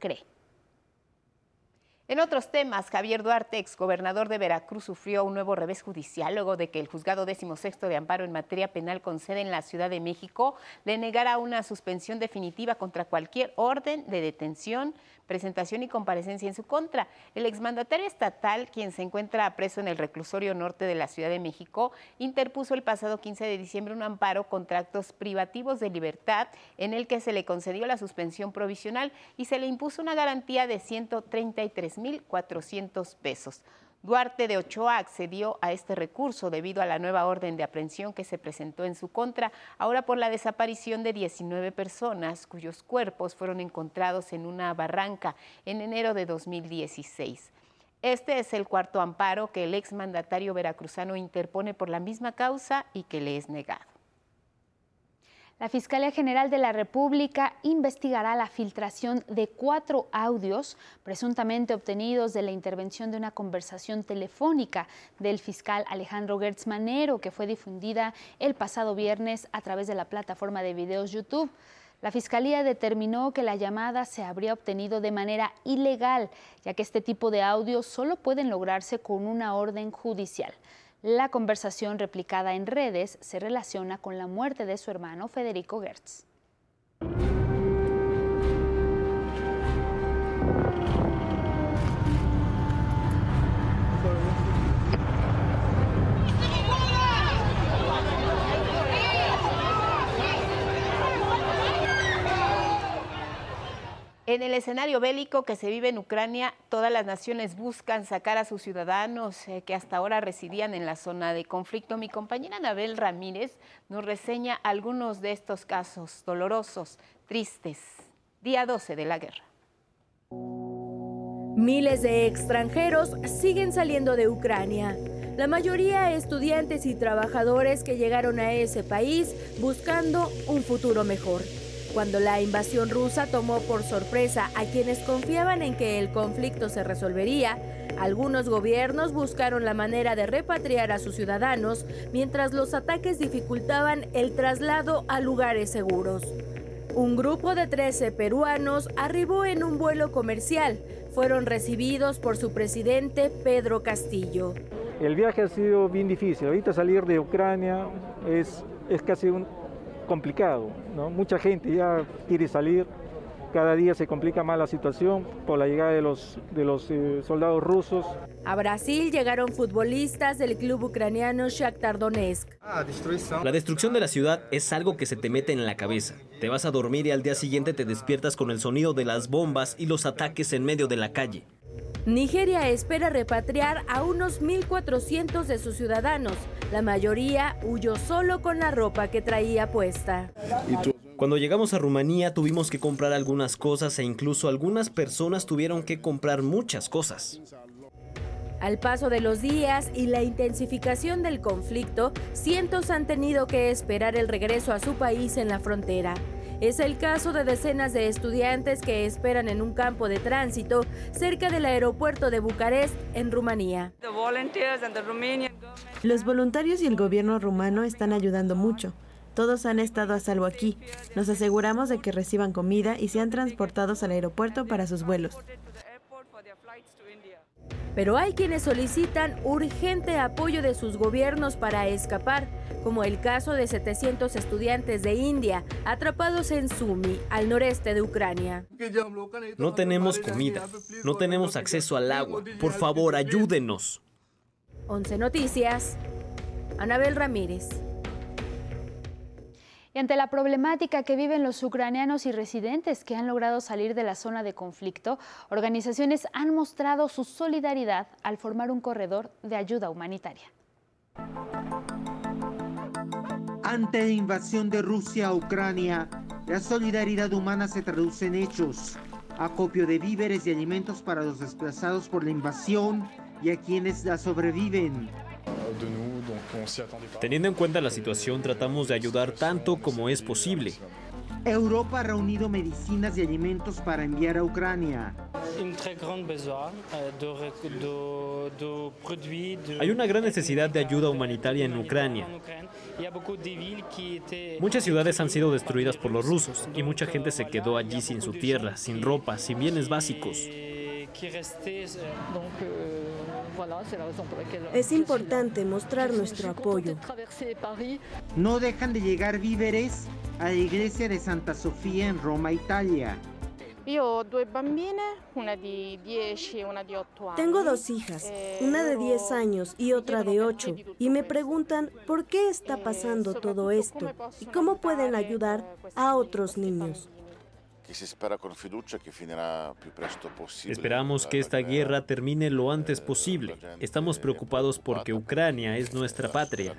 En otros temas, Javier Duarte, exgobernador de Veracruz, sufrió un nuevo revés judicial luego de que el juzgado XVI de amparo en materia penal con sede en la Ciudad de México le negara una suspensión definitiva contra cualquier orden de detención, presentación y comparecencia en su contra. El exmandatario estatal, quien se encuentra preso en el reclusorio norte de la Ciudad de México, interpuso el pasado 15 de diciembre un amparo contra actos privativos de libertad en el que se le concedió la suspensión provisional y se le impuso una garantía de 133.400 pesos. Duarte de Ochoa accedió a este recurso debido a la nueva orden de aprehensión que se presentó en su contra, ahora por la desaparición de 19 personas cuyos cuerpos fueron encontrados en una barranca en enero de 2016. Este es el cuarto amparo que el exmandatario veracruzano interpone por la misma causa y que le es negado. La Fiscalía General de la República investigará la filtración de cuatro audios presuntamente obtenidos de la intervención de una conversación telefónica del fiscal Alejandro Gertz Manero que fue difundida el pasado viernes a través de la plataforma de videos YouTube. La Fiscalía determinó que la llamada se habría obtenido de manera ilegal, ya que este tipo de audios solo pueden lograrse con una orden judicial. La conversación replicada en redes se relaciona con la muerte de su hermano Federico Gertz. En el escenario bélico que se vive en Ucrania, todas las naciones buscan sacar a sus ciudadanos eh, que hasta ahora residían en la zona de conflicto. Mi compañera Anabel Ramírez nos reseña algunos de estos casos dolorosos, tristes. Día 12 de la guerra. Miles de extranjeros siguen saliendo de Ucrania. La mayoría estudiantes y trabajadores que llegaron a ese país buscando un futuro mejor. Cuando la invasión rusa tomó por sorpresa a quienes confiaban en que el conflicto se resolvería, algunos gobiernos buscaron la manera de repatriar a sus ciudadanos mientras los ataques dificultaban el traslado a lugares seguros. Un grupo de 13 peruanos arribó en un vuelo comercial. Fueron recibidos por su presidente Pedro Castillo. El viaje ha sido bien difícil. Ahorita salir de Ucrania es, es casi un, complicado, ¿no? Mucha gente ya quiere salir, cada día se complica más la situación por la llegada de los, de los eh, soldados rusos. A Brasil llegaron futbolistas del club ucraniano Shakhtar Donetsk. La destrucción de la ciudad es algo que se te mete en la cabeza. Te vas a dormir y al día siguiente te despiertas con el sonido de las bombas y los ataques en medio de la calle. Nigeria espera repatriar a unos 1.400 de sus ciudadanos. La mayoría huyó solo con la ropa que traía puesta. Cuando llegamos a Rumanía tuvimos que comprar algunas cosas e incluso algunas personas tuvieron que comprar muchas cosas. Al paso de los días y la intensificación del conflicto, cientos han tenido que esperar el regreso a su país en la frontera. Es el caso de decenas de estudiantes que esperan en un campo de tránsito cerca del aeropuerto de Bucarest, en Rumanía. Los voluntarios y el gobierno rumano están ayudando mucho. Todos han estado a salvo aquí. Nos aseguramos de que reciban comida y sean transportados al aeropuerto para sus vuelos. Pero hay quienes solicitan urgente apoyo de sus gobiernos para escapar, como el caso de 700 estudiantes de India atrapados en Sumy, al noreste de Ucrania. No tenemos comida, no tenemos acceso al agua. Por favor, ayúdenos. 11 Noticias, Anabel Ramírez. Ante la problemática que viven los ucranianos y residentes que han logrado salir de la zona de conflicto, organizaciones han mostrado su solidaridad al formar un corredor de ayuda humanitaria. Ante la invasión de Rusia a Ucrania, la solidaridad humana se traduce en hechos, acopio de víveres y alimentos para los desplazados por la invasión y a quienes la sobreviven. Teniendo en cuenta la situación, tratamos de ayudar tanto como es posible. Europa ha reunido medicinas y alimentos para enviar a Ucrania. Hay una gran necesidad de ayuda humanitaria en Ucrania. Muchas ciudades han sido destruidas por los rusos y mucha gente se quedó allí sin su tierra, sin ropa, sin bienes básicos. Es importante mostrar nuestro apoyo. No dejan de llegar víveres a la iglesia de Santa Sofía en Roma, Italia. Tengo dos hijas, una de 10 años y otra de 8, y me preguntan por qué está pasando todo esto y cómo pueden ayudar a otros niños. Esperamos que esta guerra termine lo antes posible. Estamos preocupados porque Ucrania es nuestra patria.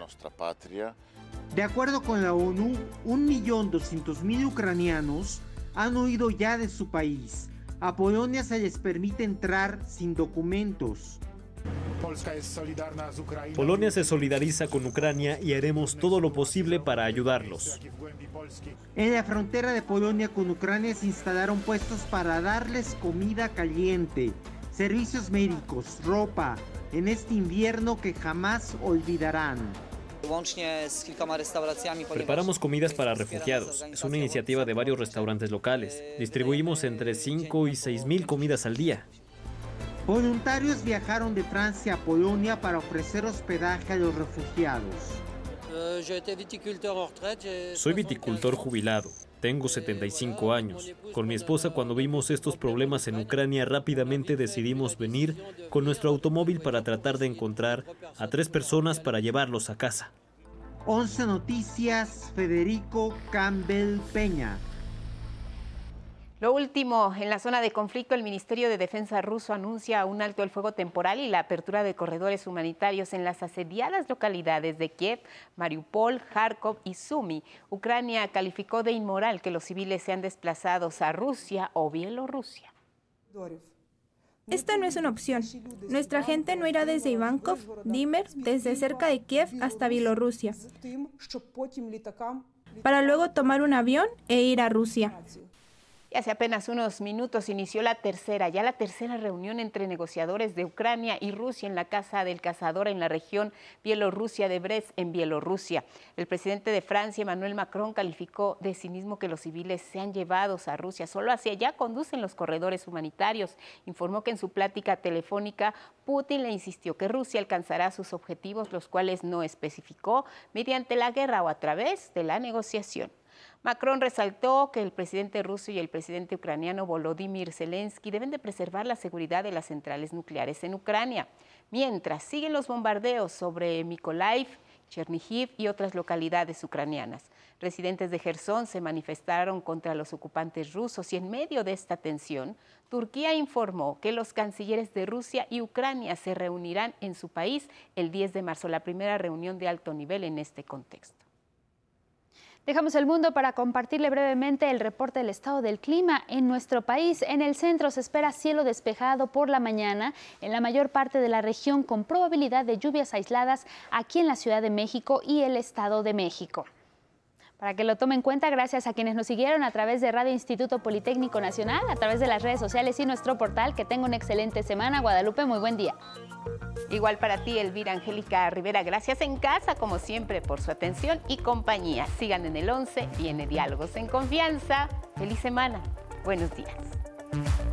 De acuerdo con la ONU, 1.200.000 ucranianos han huido ya de su país. A Polonia se les permite entrar sin documentos. Polonia se solidariza con Ucrania y haremos todo lo posible para ayudarlos. En la frontera de Polonia con Ucrania se instalaron puestos para darles comida caliente, servicios médicos, ropa, en este invierno que jamás olvidarán. Preparamos comidas para refugiados. Es una iniciativa de varios restaurantes locales. Distribuimos entre 5 y 6 mil comidas al día. Voluntarios viajaron de Francia a Polonia para ofrecer hospedaje a los refugiados. Soy viticultor jubilado. Tengo 75 años. Con mi esposa cuando vimos estos problemas en Ucrania rápidamente decidimos venir con nuestro automóvil para tratar de encontrar a tres personas para llevarlos a casa. 11 Noticias, Federico Campbell Peña. Lo último, en la zona de conflicto, el Ministerio de Defensa ruso anuncia un alto el fuego temporal y la apertura de corredores humanitarios en las asediadas localidades de Kiev, Mariupol, Kharkov y Sumy. Ucrania calificó de inmoral que los civiles sean desplazados a Rusia o Bielorrusia. Esta no es una opción. Nuestra gente no irá desde Ivankov, Dimer, desde cerca de Kiev hasta Bielorrusia, para luego tomar un avión e ir a Rusia. Y hace apenas unos minutos inició la tercera, ya la tercera reunión entre negociadores de Ucrania y Rusia en la Casa del Cazador en la región Bielorrusia de Brest, en Bielorrusia. El presidente de Francia, Emmanuel Macron, calificó de cinismo que los civiles sean llevados a Rusia. Solo hacia allá conducen los corredores humanitarios. Informó que en su plática telefónica, Putin le insistió que Rusia alcanzará sus objetivos, los cuales no especificó, mediante la guerra o a través de la negociación. Macron resaltó que el presidente ruso y el presidente ucraniano Volodymyr Zelensky deben de preservar la seguridad de las centrales nucleares en Ucrania, mientras siguen los bombardeos sobre Mykolaiv, Chernihiv y otras localidades ucranianas. Residentes de Gerson se manifestaron contra los ocupantes rusos y en medio de esta tensión, Turquía informó que los cancilleres de Rusia y Ucrania se reunirán en su país el 10 de marzo, la primera reunión de alto nivel en este contexto. Dejamos el mundo para compartirle brevemente el reporte del estado del clima en nuestro país. En el centro se espera cielo despejado por la mañana en la mayor parte de la región con probabilidad de lluvias aisladas aquí en la Ciudad de México y el Estado de México. Para que lo tomen en cuenta, gracias a quienes nos siguieron a través de Radio Instituto Politécnico Nacional, a través de las redes sociales y nuestro portal. Que tenga una excelente semana. Guadalupe, muy buen día. Igual para ti, Elvira Angélica Rivera. Gracias en casa, como siempre, por su atención y compañía. Sigan en el 11, viene Diálogos en Confianza. Feliz semana. Buenos días.